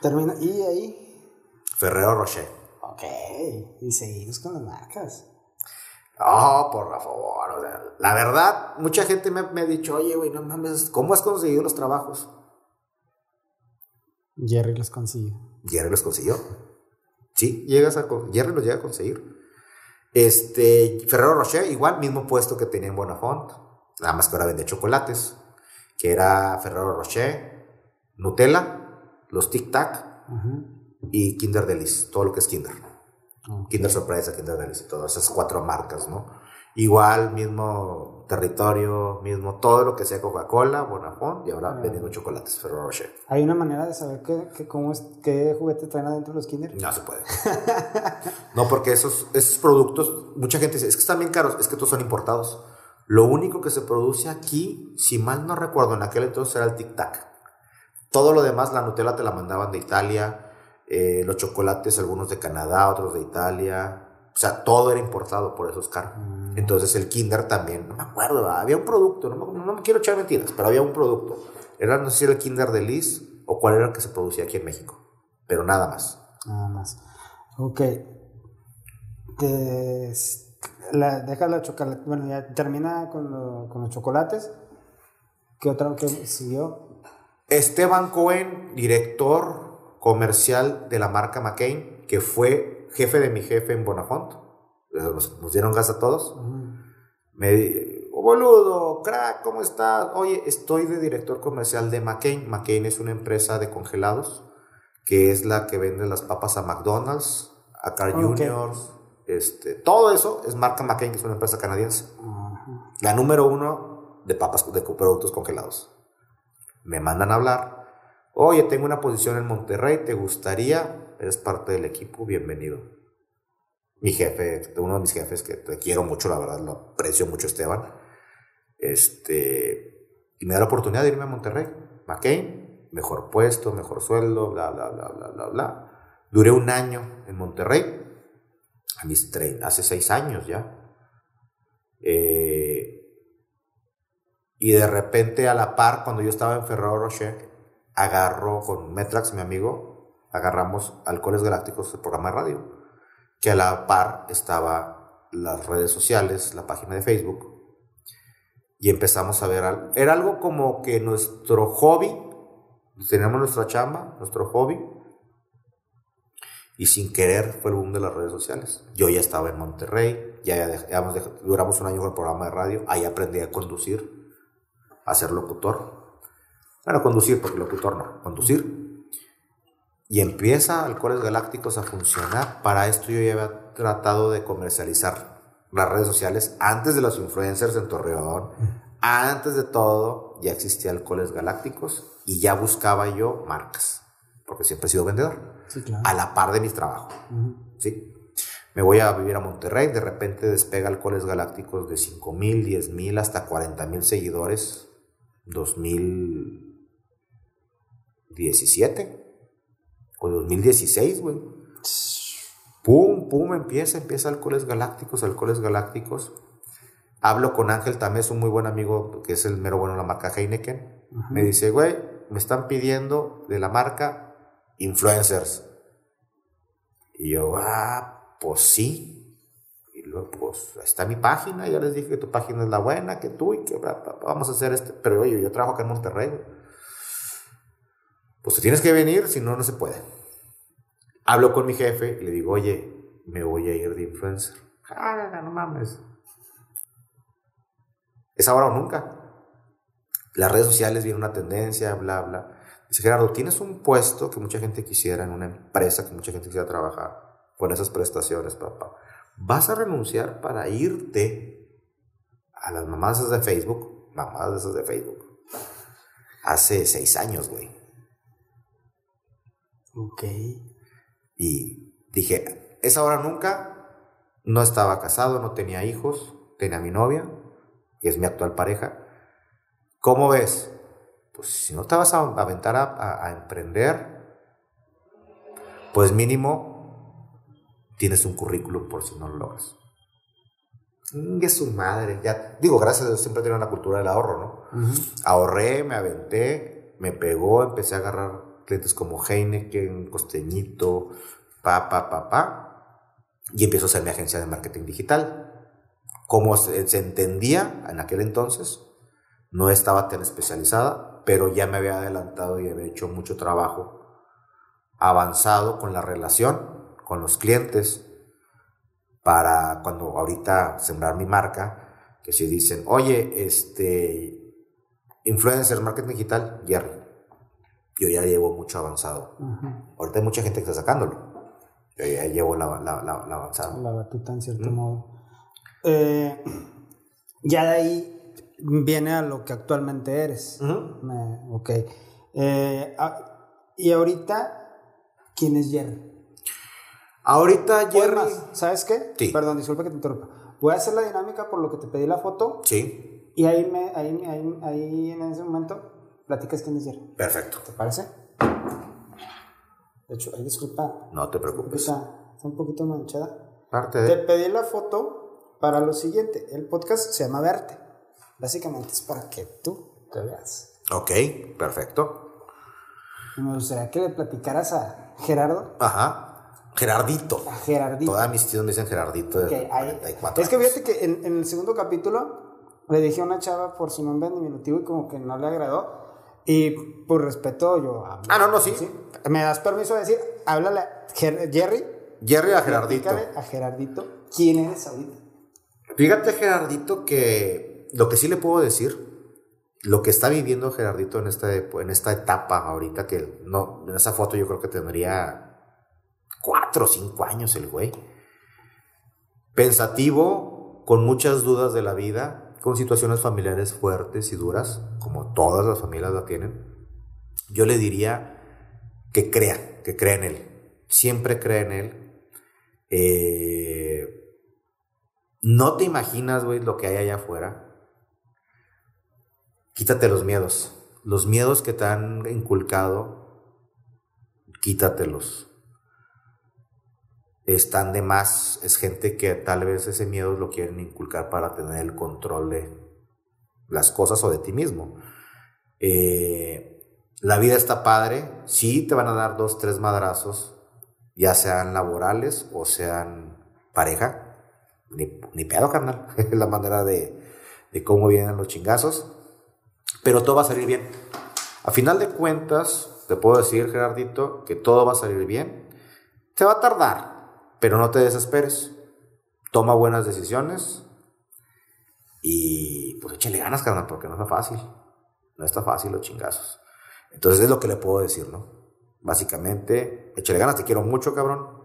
Termina. ¿Y ahí? Ferrero Rocher. Ok. Y seguimos con las marcas. Oh, por favor. O sea, la verdad, mucha gente me, me ha dicho, oye, güey, no mames, ¿cómo has conseguido los trabajos? Jerry los consiguió. Jerry los consiguió. Sí, llegas a, Jerry los llega a conseguir. Este, Ferrero Rocher, igual, mismo puesto que tenía en Bonafont, nada más que ahora vende chocolates, que era Ferrero Rocher, Nutella, los Tic Tac uh -huh. y Kinder Delice, todo lo que es Kinder. Okay. Kinder Sorpresa, Kinder Delice y todas esas cuatro marcas, ¿no? Igual, mismo territorio, mismo todo lo que sea Coca-Cola, Bonafont y ahora -huh. vendiendo chocolates, Ferrero Rocher. ¿Hay una manera de saber qué, qué, cómo es, qué juguete traen adentro los Kinder? No se puede. <laughs> no, porque esos, esos productos, mucha gente dice, es que están bien caros, es que todos son importados. Lo único que se produce aquí, si mal no recuerdo, en aquel entonces era el Tic Tac. Todo lo demás, la Nutella te la mandaban de Italia, eh, los chocolates, algunos de Canadá, otros de Italia. O sea, todo era importado, por eso es caro. Mm. Entonces el Kinder también, no me acuerdo, había un producto, no me, no me, quiero echar mentiras, pero había un producto. Era, no sé si era el Kinder de Liz o cuál era el que se producía aquí en México, pero nada más. Nada más. Ok. La, deja la chocolate, bueno, ya termina con, lo, con los chocolates. ¿Qué otra que siguió? Esteban Cohen, director comercial de la marca McCain, que fue jefe de mi jefe en Bonafont. Nos, nos dieron gas a todos. Uh -huh. Me oh, boludo, crack, ¿cómo estás? Oye, estoy de director comercial de McCain. McCain es una empresa de congelados que es la que vende las papas a McDonald's, a Car okay. Juniors, este, todo eso es marca McCain, que es una empresa canadiense. Uh -huh. La número uno de papas, de productos congelados. Me mandan a hablar. Oye, tengo una posición en Monterrey, ¿te gustaría? Eres parte del equipo, bienvenido. Mi jefe, uno de mis jefes, que te quiero mucho, la verdad, lo aprecio mucho, Esteban. Este, y me da la oportunidad de irme a Monterrey. McCain, mejor puesto, mejor sueldo, bla, bla, bla, bla, bla, bla. Duré un año en Monterrey a mis hace seis años ya. Eh, y de repente a la par, cuando yo estaba en Ferrero Rocher, agarro con Metrax, mi amigo, agarramos Alcoholes Galácticos, el programa de radio, que a la par estaba las redes sociales, la página de Facebook, y empezamos a ver, era algo como que nuestro hobby, teníamos nuestra chamba, nuestro hobby, y sin querer fue el boom de las redes sociales. Yo ya estaba en Monterrey, ya, ya, ya duramos un año con el programa de radio, ahí aprendí a conducir, a ser locutor. Bueno, conducir, porque locutor no, conducir. Y empieza Alcoholes Galácticos a funcionar. Para esto yo ya había tratado de comercializar las redes sociales antes de los influencers en Torreón. Antes de todo, ya existía Alcoholes Galácticos y ya buscaba yo marcas, porque siempre he sido vendedor sí, claro. a la par de mis trabajos. Uh -huh. ¿sí? Me voy a vivir a Monterrey, de repente despega Alcoholes Galácticos de 5 mil, 10 mil, hasta 40 mil seguidores. 2017 o 2016, güey. Pum, pum, empieza, empieza Alcoholes Galácticos, Alcoholes Galácticos. Hablo con Ángel Tamés, un muy buen amigo, que es el mero bueno de la marca Heineken. Me dice, güey, me están pidiendo de la marca influencers. Y yo, ah, pues sí. Pues, está mi página. Ya les dije que tu página es la buena, que tú y que vamos a hacer este. Pero oye, yo trabajo acá en Monterrey. Pues tienes que venir, si no, no se puede. Hablo con mi jefe y le digo, oye, me voy a ir de influencer. Ah, no mames. Es ahora o nunca. Las redes sociales vienen una tendencia, bla, bla. Dice Gerardo, tienes un puesto que mucha gente quisiera en una empresa que mucha gente quisiera trabajar con esas prestaciones, papá. Vas a renunciar para irte a las mamás de Facebook, mamás esas de Facebook. Hace seis años, güey. Ok. Y dije, es ahora nunca. No estaba casado, no tenía hijos, tenía mi novia que es mi actual pareja. ¿Cómo ves? Pues si no te vas a aventar a, emprender, pues mínimo tienes un currículum por si no lo logras. Es su madre. Ya, digo, gracias a Dios siempre he tenido una cultura del ahorro, ¿no? Ahorré, me aventé, me pegó, empecé a agarrar clientes como Heineken, Costeñito, pa, pa, pa, pa, y empiezo a hacer mi agencia de marketing digital como se, entendía en aquel entonces, no estaba tan especializada, pero ya me había adelantado y había hecho mucho trabajo avanzado con la relación con los clientes para cuando ahorita sembrar mi marca, que si dicen, oye, este, influencer, marketing digital, Jerry, yo ya llevo mucho avanzado. Ahorita hay mucha gente que está sacándolo. Yo ya llevo la, la, la, la avanzada. La batuta en cierto modo. Eh, ya de ahí viene a lo que actualmente eres. ok. Eh, y ahorita, ¿quién es Jerry? Ahorita Jerry. ¿Sabes qué? Sí. Perdón, disculpa que te interrumpa. Voy a hacer la dinámica por lo que te pedí la foto. Sí. Y ahí, me, ahí, ahí, ahí en ese momento platicas quién es Jerry. Perfecto. ¿Te parece? De hecho, ahí disculpa. No te preocupes. Está, está un poquito manchada. Parte de... Te pedí la foto para lo siguiente. El podcast se llama Verte. Básicamente es para que tú te veas. Ok, perfecto. me gustaría que le platicaras a Gerardo. Ajá. Gerardito. A Gerardito. Todas mis tíos me dicen Gerardito de Es que fíjate que en, el segundo capítulo le dije a una chava por su nombre diminutivo y como que no le agradó. Y por respeto yo... Ah, no, no, sí. ¿Me das permiso de decir? Háblale a Jerry. Jerry a Gerardito. A Gerardito. ¿Quién eres ahorita? Fíjate, Gerardito, que lo que sí le puedo decir, lo que está viviendo Gerardito en esta, en esta etapa ahorita, que no, en esa foto yo creo que tendría cuatro o cinco años el güey. Pensativo, con muchas dudas de la vida, con situaciones familiares fuertes y duras, como todas las familias la tienen. Yo le diría que crea, que crea en él. Siempre crea en él. Eh, no te imaginas, güey, lo que hay allá afuera. Quítate los miedos. Los miedos que te han inculcado, quítatelos. Están de más. Es gente que tal vez ese miedo lo quieren inculcar para tener el control de las cosas o de ti mismo. Eh, la vida está padre. Sí te van a dar dos, tres madrazos, ya sean laborales o sean pareja ni, ni pedo, carnal. <laughs> Es la manera de, de cómo vienen los chingazos. Pero todo va a salir bien. A final de cuentas, te puedo decir, Gerardito, que todo va a salir bien. Te va a tardar, pero no te desesperes. Toma buenas decisiones y pues échale ganas, carnal, porque no está fácil. No está fácil los chingazos. Entonces es lo que le puedo decir, ¿no? Básicamente, échale ganas, te quiero mucho, cabrón.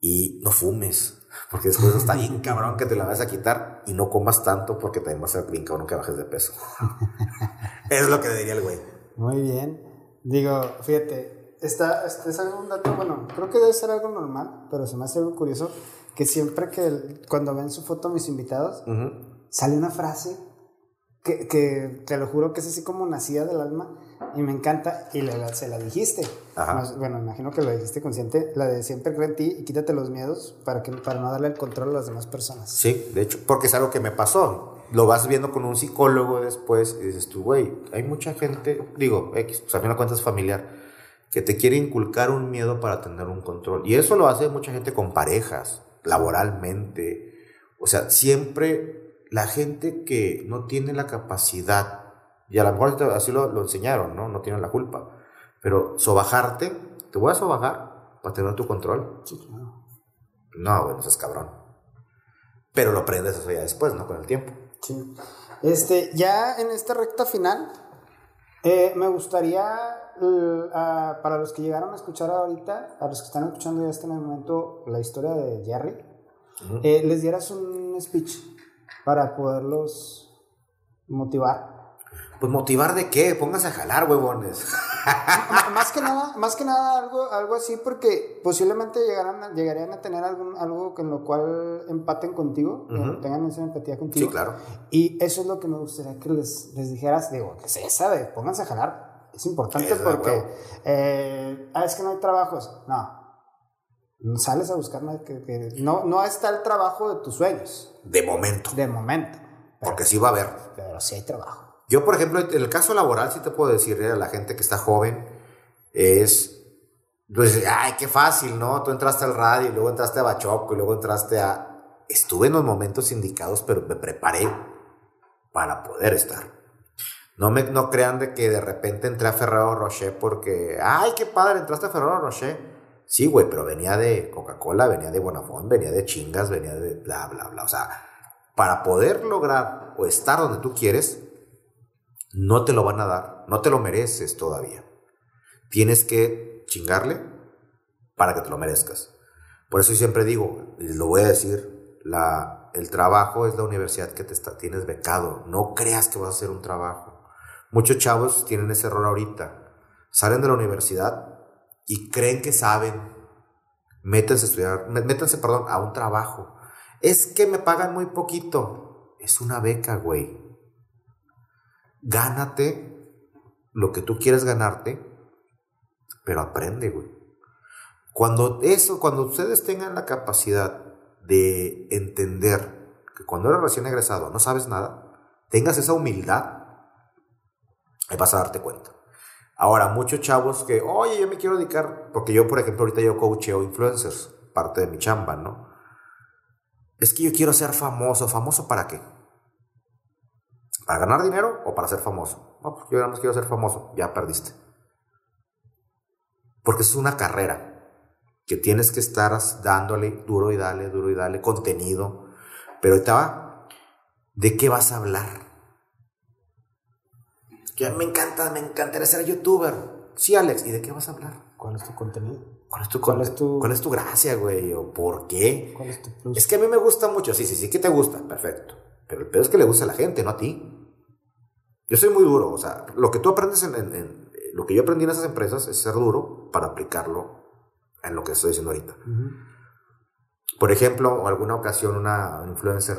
Y no fumes. Porque después está bien cabrón que te la vas a quitar y no comas tanto porque también va a ser bien cabrón que bajes de peso. <laughs> es lo que diría el güey. Muy bien. Digo, fíjate, esta, este es algo, un dato, bueno, creo que debe ser algo normal, pero se me hace algo curioso que siempre que cuando ven su foto mis invitados, sale una frase que, que te lo juro que es así como nacida del alma y me encanta, y le- se la dijiste. Bueno, imagino que lo dijiste consciente, la de siempre cree en ti y quítate los miedos para, que, para no darle el control a las demás personas. Sí, de hecho, porque es algo que me pasó. Lo vas viendo con un psicólogo después y dices tú, güey, hay mucha gente, digo, X, pues al final de cuentas familiar, que te quiere inculcar un miedo para tener un control. Y eso lo hace mucha gente con parejas, laboralmente. O sea, siempre la gente que no tiene la capacidad, y a lo mejor así lo, lo enseñaron, ¿no? No tienen la culpa. Pero sobajarte, te voy a sobajar para tener tu control. Sí, claro. No, güey, no seas cabrón. Pero lo aprendes eso ya después, ¿no? Con el tiempo. Sí. Este, ya en esta recta final, eh, me gustaría, para los que llegaron a escuchar ahorita, a los que están escuchando ya este momento la historia de Jerry, eh, les dieras un speech para poderlos motivar. Pues motivar de qué? Póngase a jalar, huevones. <laughs> Más que nada, más que nada algo, algo así porque posiblemente llegarán, llegarían a tener algún, algo con lo cual empaten contigo, Ujú. tengan esa empatía contigo. Sí, claro. Y eso es lo que me gustaría que les, les dijeras, digo, que se sabe, pónganse a jalar. Es importante Es porque, eh, ah, es que no hay trabajos. No. Sales a buscar, que, que- no, no está el trabajo de tus sueños, De momento. de momento. Pero, Porque sí va a haber. pero sí hay trabajo. Yo, por ejemplo, en el caso laboral, sí te puedo decir a la gente que está joven, es. Pues, ay, qué fácil, ¿no? Tú entraste al radio y luego entraste a Bachoco y luego entraste a. Estuve en los momentos indicados, pero me preparé para poder estar. No, me, no crean de que de repente entré a Ferrero Rocher porque, ay, qué padre, entraste a Ferrero Rocher. Sí, güey, pero venía de Coca-Cola, venía de Bonafont, venía de chingas, venía de bla, bla, bla. O sea, para poder lograr o estar donde tú quieres, no te lo van a dar, no te lo mereces todavía. Tienes que chingarle para que te lo merezcas. Por eso siempre digo, y lo voy a decir, la, el trabajo es la universidad que te está, tienes becado. No creas que vas a hacer un trabajo. Muchos chavos tienen ese error ahorita. Salen de la universidad y creen que saben. Métanse a estudiar, mé- métanse, perdón, a un trabajo. Es que me pagan muy poquito. Es una beca, güey. Gánate lo que tú quieres ganarte, pero aprende, güey. Cuando eso, cuando ustedes tengan la capacidad de entender que cuando eres recién egresado no sabes nada, tengas esa humildad, ahí vas a darte cuenta. Ahora, muchos chavos que, oye, yo me quiero dedicar, porque yo, por ejemplo, ahorita yo coacheo influencers, parte de mi chamba, ¿no? Es que yo quiero ser famoso. ¿Famoso para qué? ¿Para ganar dinero o para ser famoso? No, pues yo nada más quiero ser famoso. Ya perdiste. Porque es una carrera que tienes que estar dándole duro y dale, duro y dale, contenido. Pero ahorita va, ¿de qué vas a hablar? Que me encanta, me encantaría ser youtuber. Sí, Alex, ¿y de qué vas a hablar? ¿Cuál es tu contenido? ¿Cuál es tu, ¿Cuál es tu- cuál es tu gracia, güey? ¿O por qué? ¿Cuál es tu plus? Es que a mí me gusta mucho. Sí, sí, sí, que te gusta. Perfecto. Pero el peor es que le gusta a la gente, no a ti. Yo soy muy duro. O sea, lo que tú aprendes en, en- en- Lo que yo aprendí en esas empresas es ser duro para aplicarlo en lo que estoy diciendo ahorita. Por ejemplo, o alguna ocasión una influencer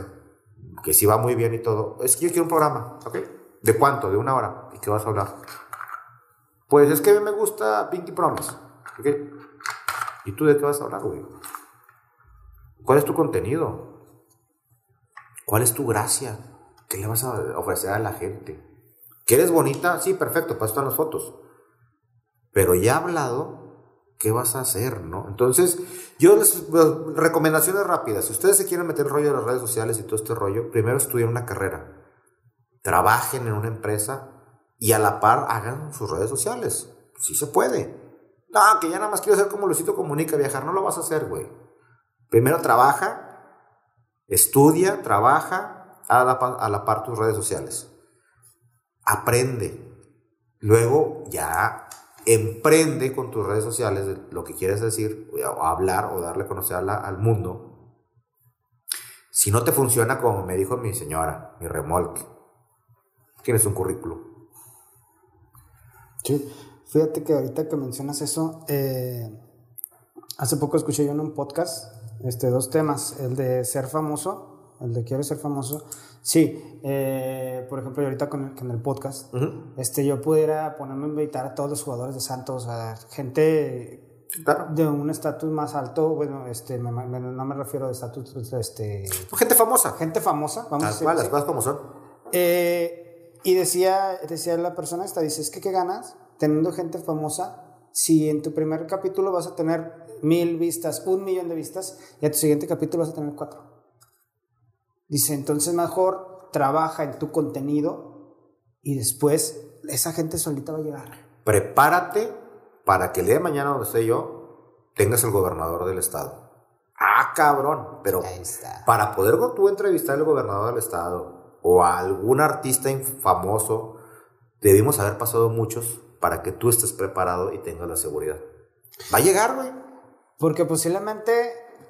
que sí va muy bien y todo. Es que yo quiero un programa, ¿ok? ¿De cuánto? ¿De una hora? ¿Y qué vas a hablar? Pues es que a mí me gusta Pinky Promise, ¿ok? ¿Y tú de qué vas a hablar, güey? ¿Cuál es tu contenido? ¿Cuál es tu gracia? ¿Qué le vas a ofrecer a la gente? ¿Que eres bonita? Sí, perfecto, para están las fotos. Pero ya hablado, ¿qué vas a hacer, no? Entonces, yo les bueno, recomendaciones rápidas. Si ustedes se quieren meter el rollo de las redes sociales y todo este rollo, primero estudien una carrera. Trabajen en una empresa y a la par hagan sus redes sociales. Sí se puede. No, que ya nada más quiero ser como Luisito Comunica, viajar. No lo vas a hacer, güey. Primero trabaja, estudia, trabaja, a la, a la par tus redes sociales. Aprende. Luego ya emprende con tus redes sociales lo que quieres decir, o hablar o darle a conocer al mundo. Si no te funciona, como me dijo mi señora, mi remolque, tienes un currículum. Sí. Fíjate que ahorita que mencionas eso, eh, hace poco escuché yo en un podcast este, dos temas, el de ser famoso el de quiero ser famoso. Sí, eh, por ejemplo, ahorita con el, con el podcast, este, yo pudiera ponerme a invitar a todos los jugadores de Santos, a gente Claro. de un estatus más alto, bueno, este, me- me- no me refiero a estatus, este, Gente famosa. gente famosa, vamos a decir cual, las cosas como son. Eh, y decía, decía la persona esta, dice, es que qué ganas teniendo gente famosa si en tu primer capítulo vas a tener mil vistas, un millón de vistas, y a tu siguiente capítulo vas a tener cuatro. Dice, entonces mejor trabaja en tu contenido y después esa gente solita va a llegar. Prepárate para que el día de mañana, donde esté yo, tengas el gobernador del estado. Ah, cabrón. Pero para poder tú entrevistar al gobernador del estado o a algún artista famoso, debimos haber pasado muchos para que tú estés preparado y tengas la seguridad. Va a llegar, güey. Porque posiblemente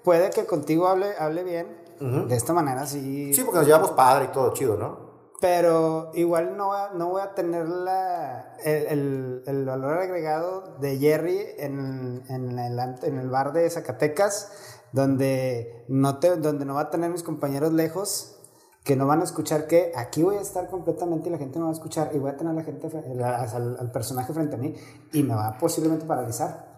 puede que contigo hable, hable bien. De esta manera sí. Sí, porque nos llevamos padre y todo chido, ¿no? Pero igual no, no voy a tener la, el, el- el valor agregado de Jerry en, en el, en el bar de Zacatecas, donde no, te, donde no va a tener mis compañeros lejos, que no van a escuchar que aquí voy a estar completamente y la gente no va a escuchar y voy a tener a la gente, al, al personaje frente a mí y me va a posiblemente paralizar.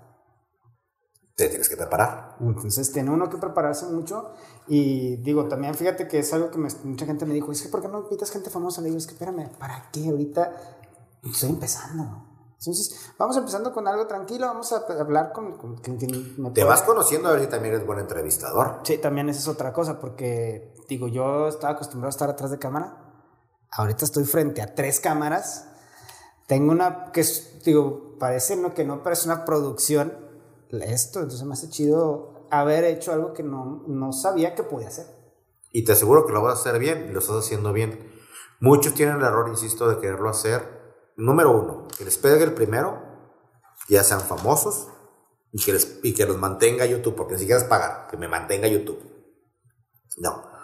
Te tienes que preparar. Entonces tiene uno que prepararse mucho y digo, también fíjate que es algo que me- mucha gente me dijo, es que ¿por qué no invitas gente famosa? Le digo, es que espérame, ¿para qué? Ahorita estoy empezando. Entonces, vamos empezando con algo tranquilo, vamos a hablar con, con me Te vas conociendo a ver si también eres buen entrevistador. Sí, también esa es otra cosa, porque digo, yo estaba acostumbrado a estar atrás de cámara, ahorita estoy frente a tres cámaras, tengo una que digo, parece no, que no, pero es una producción, esto, entonces me hace chido haber hecho algo que no, no sabía que podía hacer. Y te aseguro que lo vas a hacer bien lo estás haciendo bien. Muchos tienen el error, insisto, de quererlo hacer. Número uno, que les pegue el primero, ya sean famosos y que, les, y que los mantenga YouTube, porque ni siquiera es pagar, que me mantenga YouTube. No.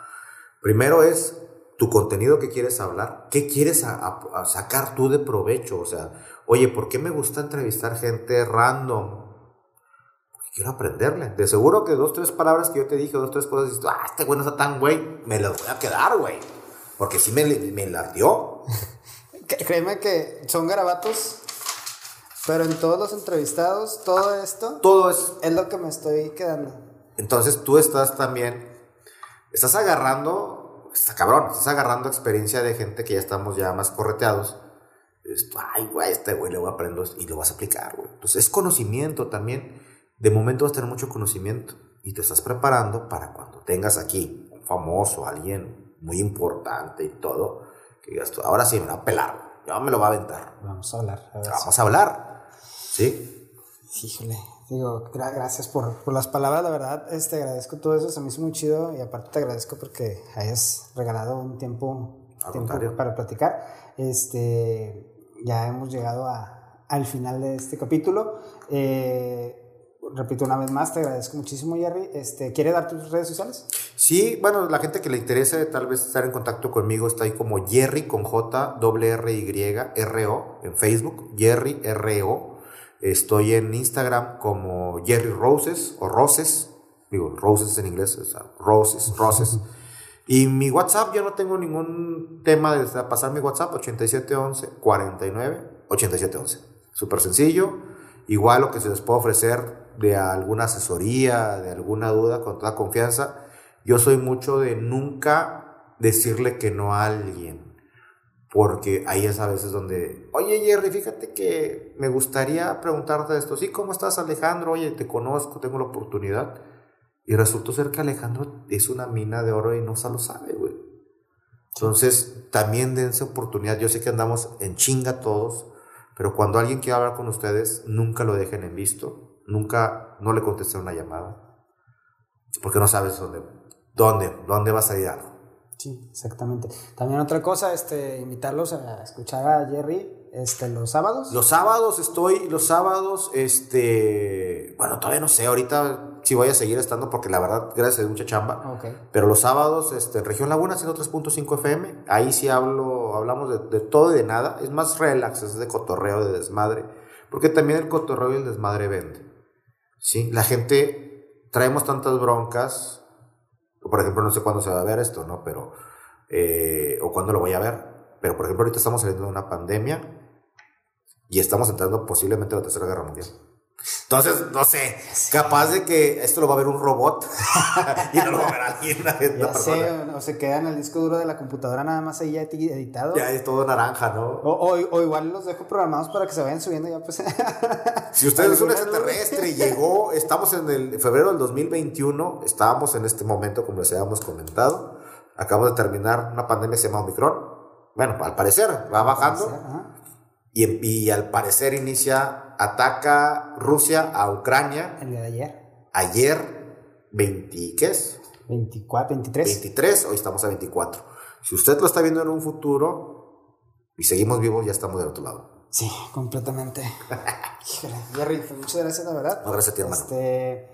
Primero es tu contenido que quieres hablar, qué quieres a- a- a sacar tú de provecho. O sea, oye, ¿por qué me gusta entrevistar gente random? Porque quiero aprenderle. De seguro que dos, tres palabras que yo te dije, dos, tres cosas, dices, ah, este güey no está tan güey, me las voy a quedar, güey. Porque sí me, me lardió. <laughs> Cé- Créeme que son garabatos, pero en todos los entrevistados, todo esto Todo es es lo que me estoy quedando. Entonces tú estás también, estás agarrando, está cabrón, estás agarrando experiencia de gente que ya estamos ya más correteados. Esto, ay, güey, este güey le voy a aprender y lo vas a aplicar, güey. Entonces es conocimiento también. De momento vas a tener mucho conocimiento y te estás preparando para cuando tengas aquí un famoso, alguien muy importante y todo, que digas tú, ahora sí me va a pelar, ya me lo va a aventar. Vamos a hablar. a ver si- Vamos a hablar, ¿sí? Híjole, digo, gra- gracias por, por las palabras, la verdad, este, agradezco todo eso, se me hizo muy chido y aparte te agradezco porque hayas regalado un tiempo, para platicar. Este, ya hemos llegado a, al final de este capítulo. Eh, repito una vez más, te agradezco muchísimo, Jerry. Este, ¿Quieres dar tus redes sociales? Sí, bueno, la gente que le interese tal vez estar en contacto conmigo está ahí como Jerry con J, doble R Y, R O en Facebook, Jerry R O. Estoy en Instagram como Jerry Roses o Roses, digo Roses en inglés, o sea, Roses, Roses. <laughs> Y mi WhatsApp, yo no tengo ningún tema de pasar mi WhatsApp, 8711 49 8711. Súper sencillo. Igual lo que se les puede ofrecer de alguna asesoría, de alguna duda, con toda confianza. Yo soy mucho de nunca decirle que no a alguien. Porque ahí es a veces donde, oye Jerry, fíjate que me gustaría preguntarte esto. Sí, ¿cómo estás Alejandro? Oye, te conozco, tengo la oportunidad. Y resultó ser que Alejandro es una mina de oro y no se lo sabe, güey. Entonces, también dense oportunidad. Yo sé que andamos en chinga todos, pero cuando alguien quiera hablar con ustedes, nunca lo dejen en visto. Nunca, no le contesten una llamada. Porque no sabes dónde, dónde, dónde va a salir algo. Sí, exactamente. También otra cosa, este, invitarlos a escuchar a Jerry este, los sábados. Los sábados estoy, los sábados, este, bueno, todavía no sé, ahorita sí voy a seguir estando porque la verdad, gracias Dios, mucha chamba. Ok. Pero los sábados, este, en Región Laguna, 103.5 FM, ahí sí hablo, hablamos de, de todo y de nada. Es más relax, es de cotorreo, de desmadre. Porque también el cotorreo y el desmadre vende. ¿Sí? La gente, traemos tantas broncas, Por ejemplo, no sé cuándo se va a ver esto, ¿no? Pero, eh, o cuándo lo voy a ver. Pero, por ejemplo, ahorita estamos saliendo de una pandemia y estamos entrando posiblemente a la Tercera Guerra Mundial. Entonces, no sé, capaz de que esto lo va a ver un robot <laughs> y no lo va a ver alguien, una, <laughs> Ya sé, persona. o, o se queda en el disco duro de la computadora nada más ahí ya edi- editado. Ya es todo naranja, ¿no? O, o, o igual los dejo programados para que se vayan subiendo ya pues. <laughs> Si usted es un extraterrestre y llegó, estamos en el febrero del 2021, estábamos en este momento, como les habíamos comentado, acabamos de terminar una pandemia que se llama Omicron. Bueno, al parecer va bajando Ajá. y, y al parecer inicia, ataca Rusia a Ucrania El día de ayer. ayer 20, ¿qué es? 24, 23. 23, hoy estamos a 24. Si usted lo está viendo en un futuro y seguimos vivos, ya estamos del otro lado. Sí, completamente. <laughs> Híjole, Jerry, pues muchas gracias, la verdad. No, gracias a ti, hermano. Este,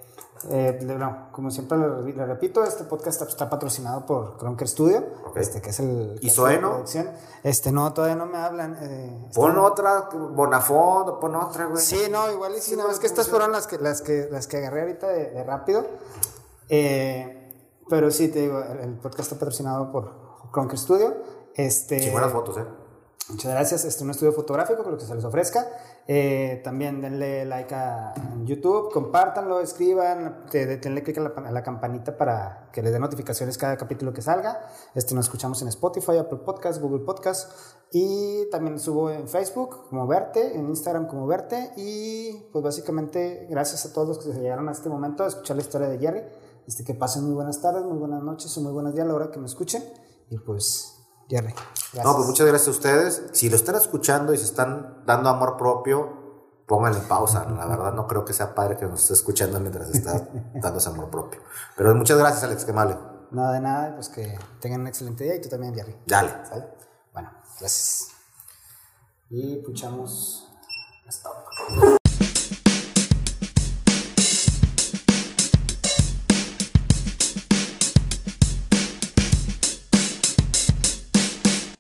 eh, no, como siempre le, repito, este podcast está, patrocinado por Cronker Studio, este, que es el... que ¿Y hace Zoe, la no? producción. Este, no, todavía no me hablan. eh, Pon otra, Bonafont, pon otra, güey. Sí, no, igual y sí, Sí, no, es que estas fueron las que, las que, las que agarré ahorita de, de rápido. Eh, pero sí, te digo, el, el podcast está patrocinado por Cronker Studio. Este, Sí, buenas fotos, ¿eh? Muchas gracias. Este es un estudio fotográfico, con lo que se les ofrezca. Eh, también denle like a YouTube, compártanlo, escriban, de- de- denle click a la, a la campanita para que les dé notificaciones cada capítulo que salga. Este nos escuchamos en Spotify, Apple Podcast, Google Podcast y también subo en Facebook como Verte, en Instagram como Verte y pues básicamente gracias a todos los que se llegaron a este momento a escuchar la historia de Jerry. Este, que pasen muy buenas tardes, muy buenas noches o muy buenos días a la hora que me escuchen y pues Jerry. Gracias. No, pues muchas gracias a ustedes. Si lo están escuchando y se están dando amor propio, pónganle pausa. La verdad no creo que sea padre que nos esté escuchando mientras está <laughs> dando ese amor propio. Pero muchas gracias, Alex, que amable. Nada de nada, pues que tengan un excelente día y tú también, Jerry. Dale. ¿Sale? Bueno, gracias. Y puchamos. Stop.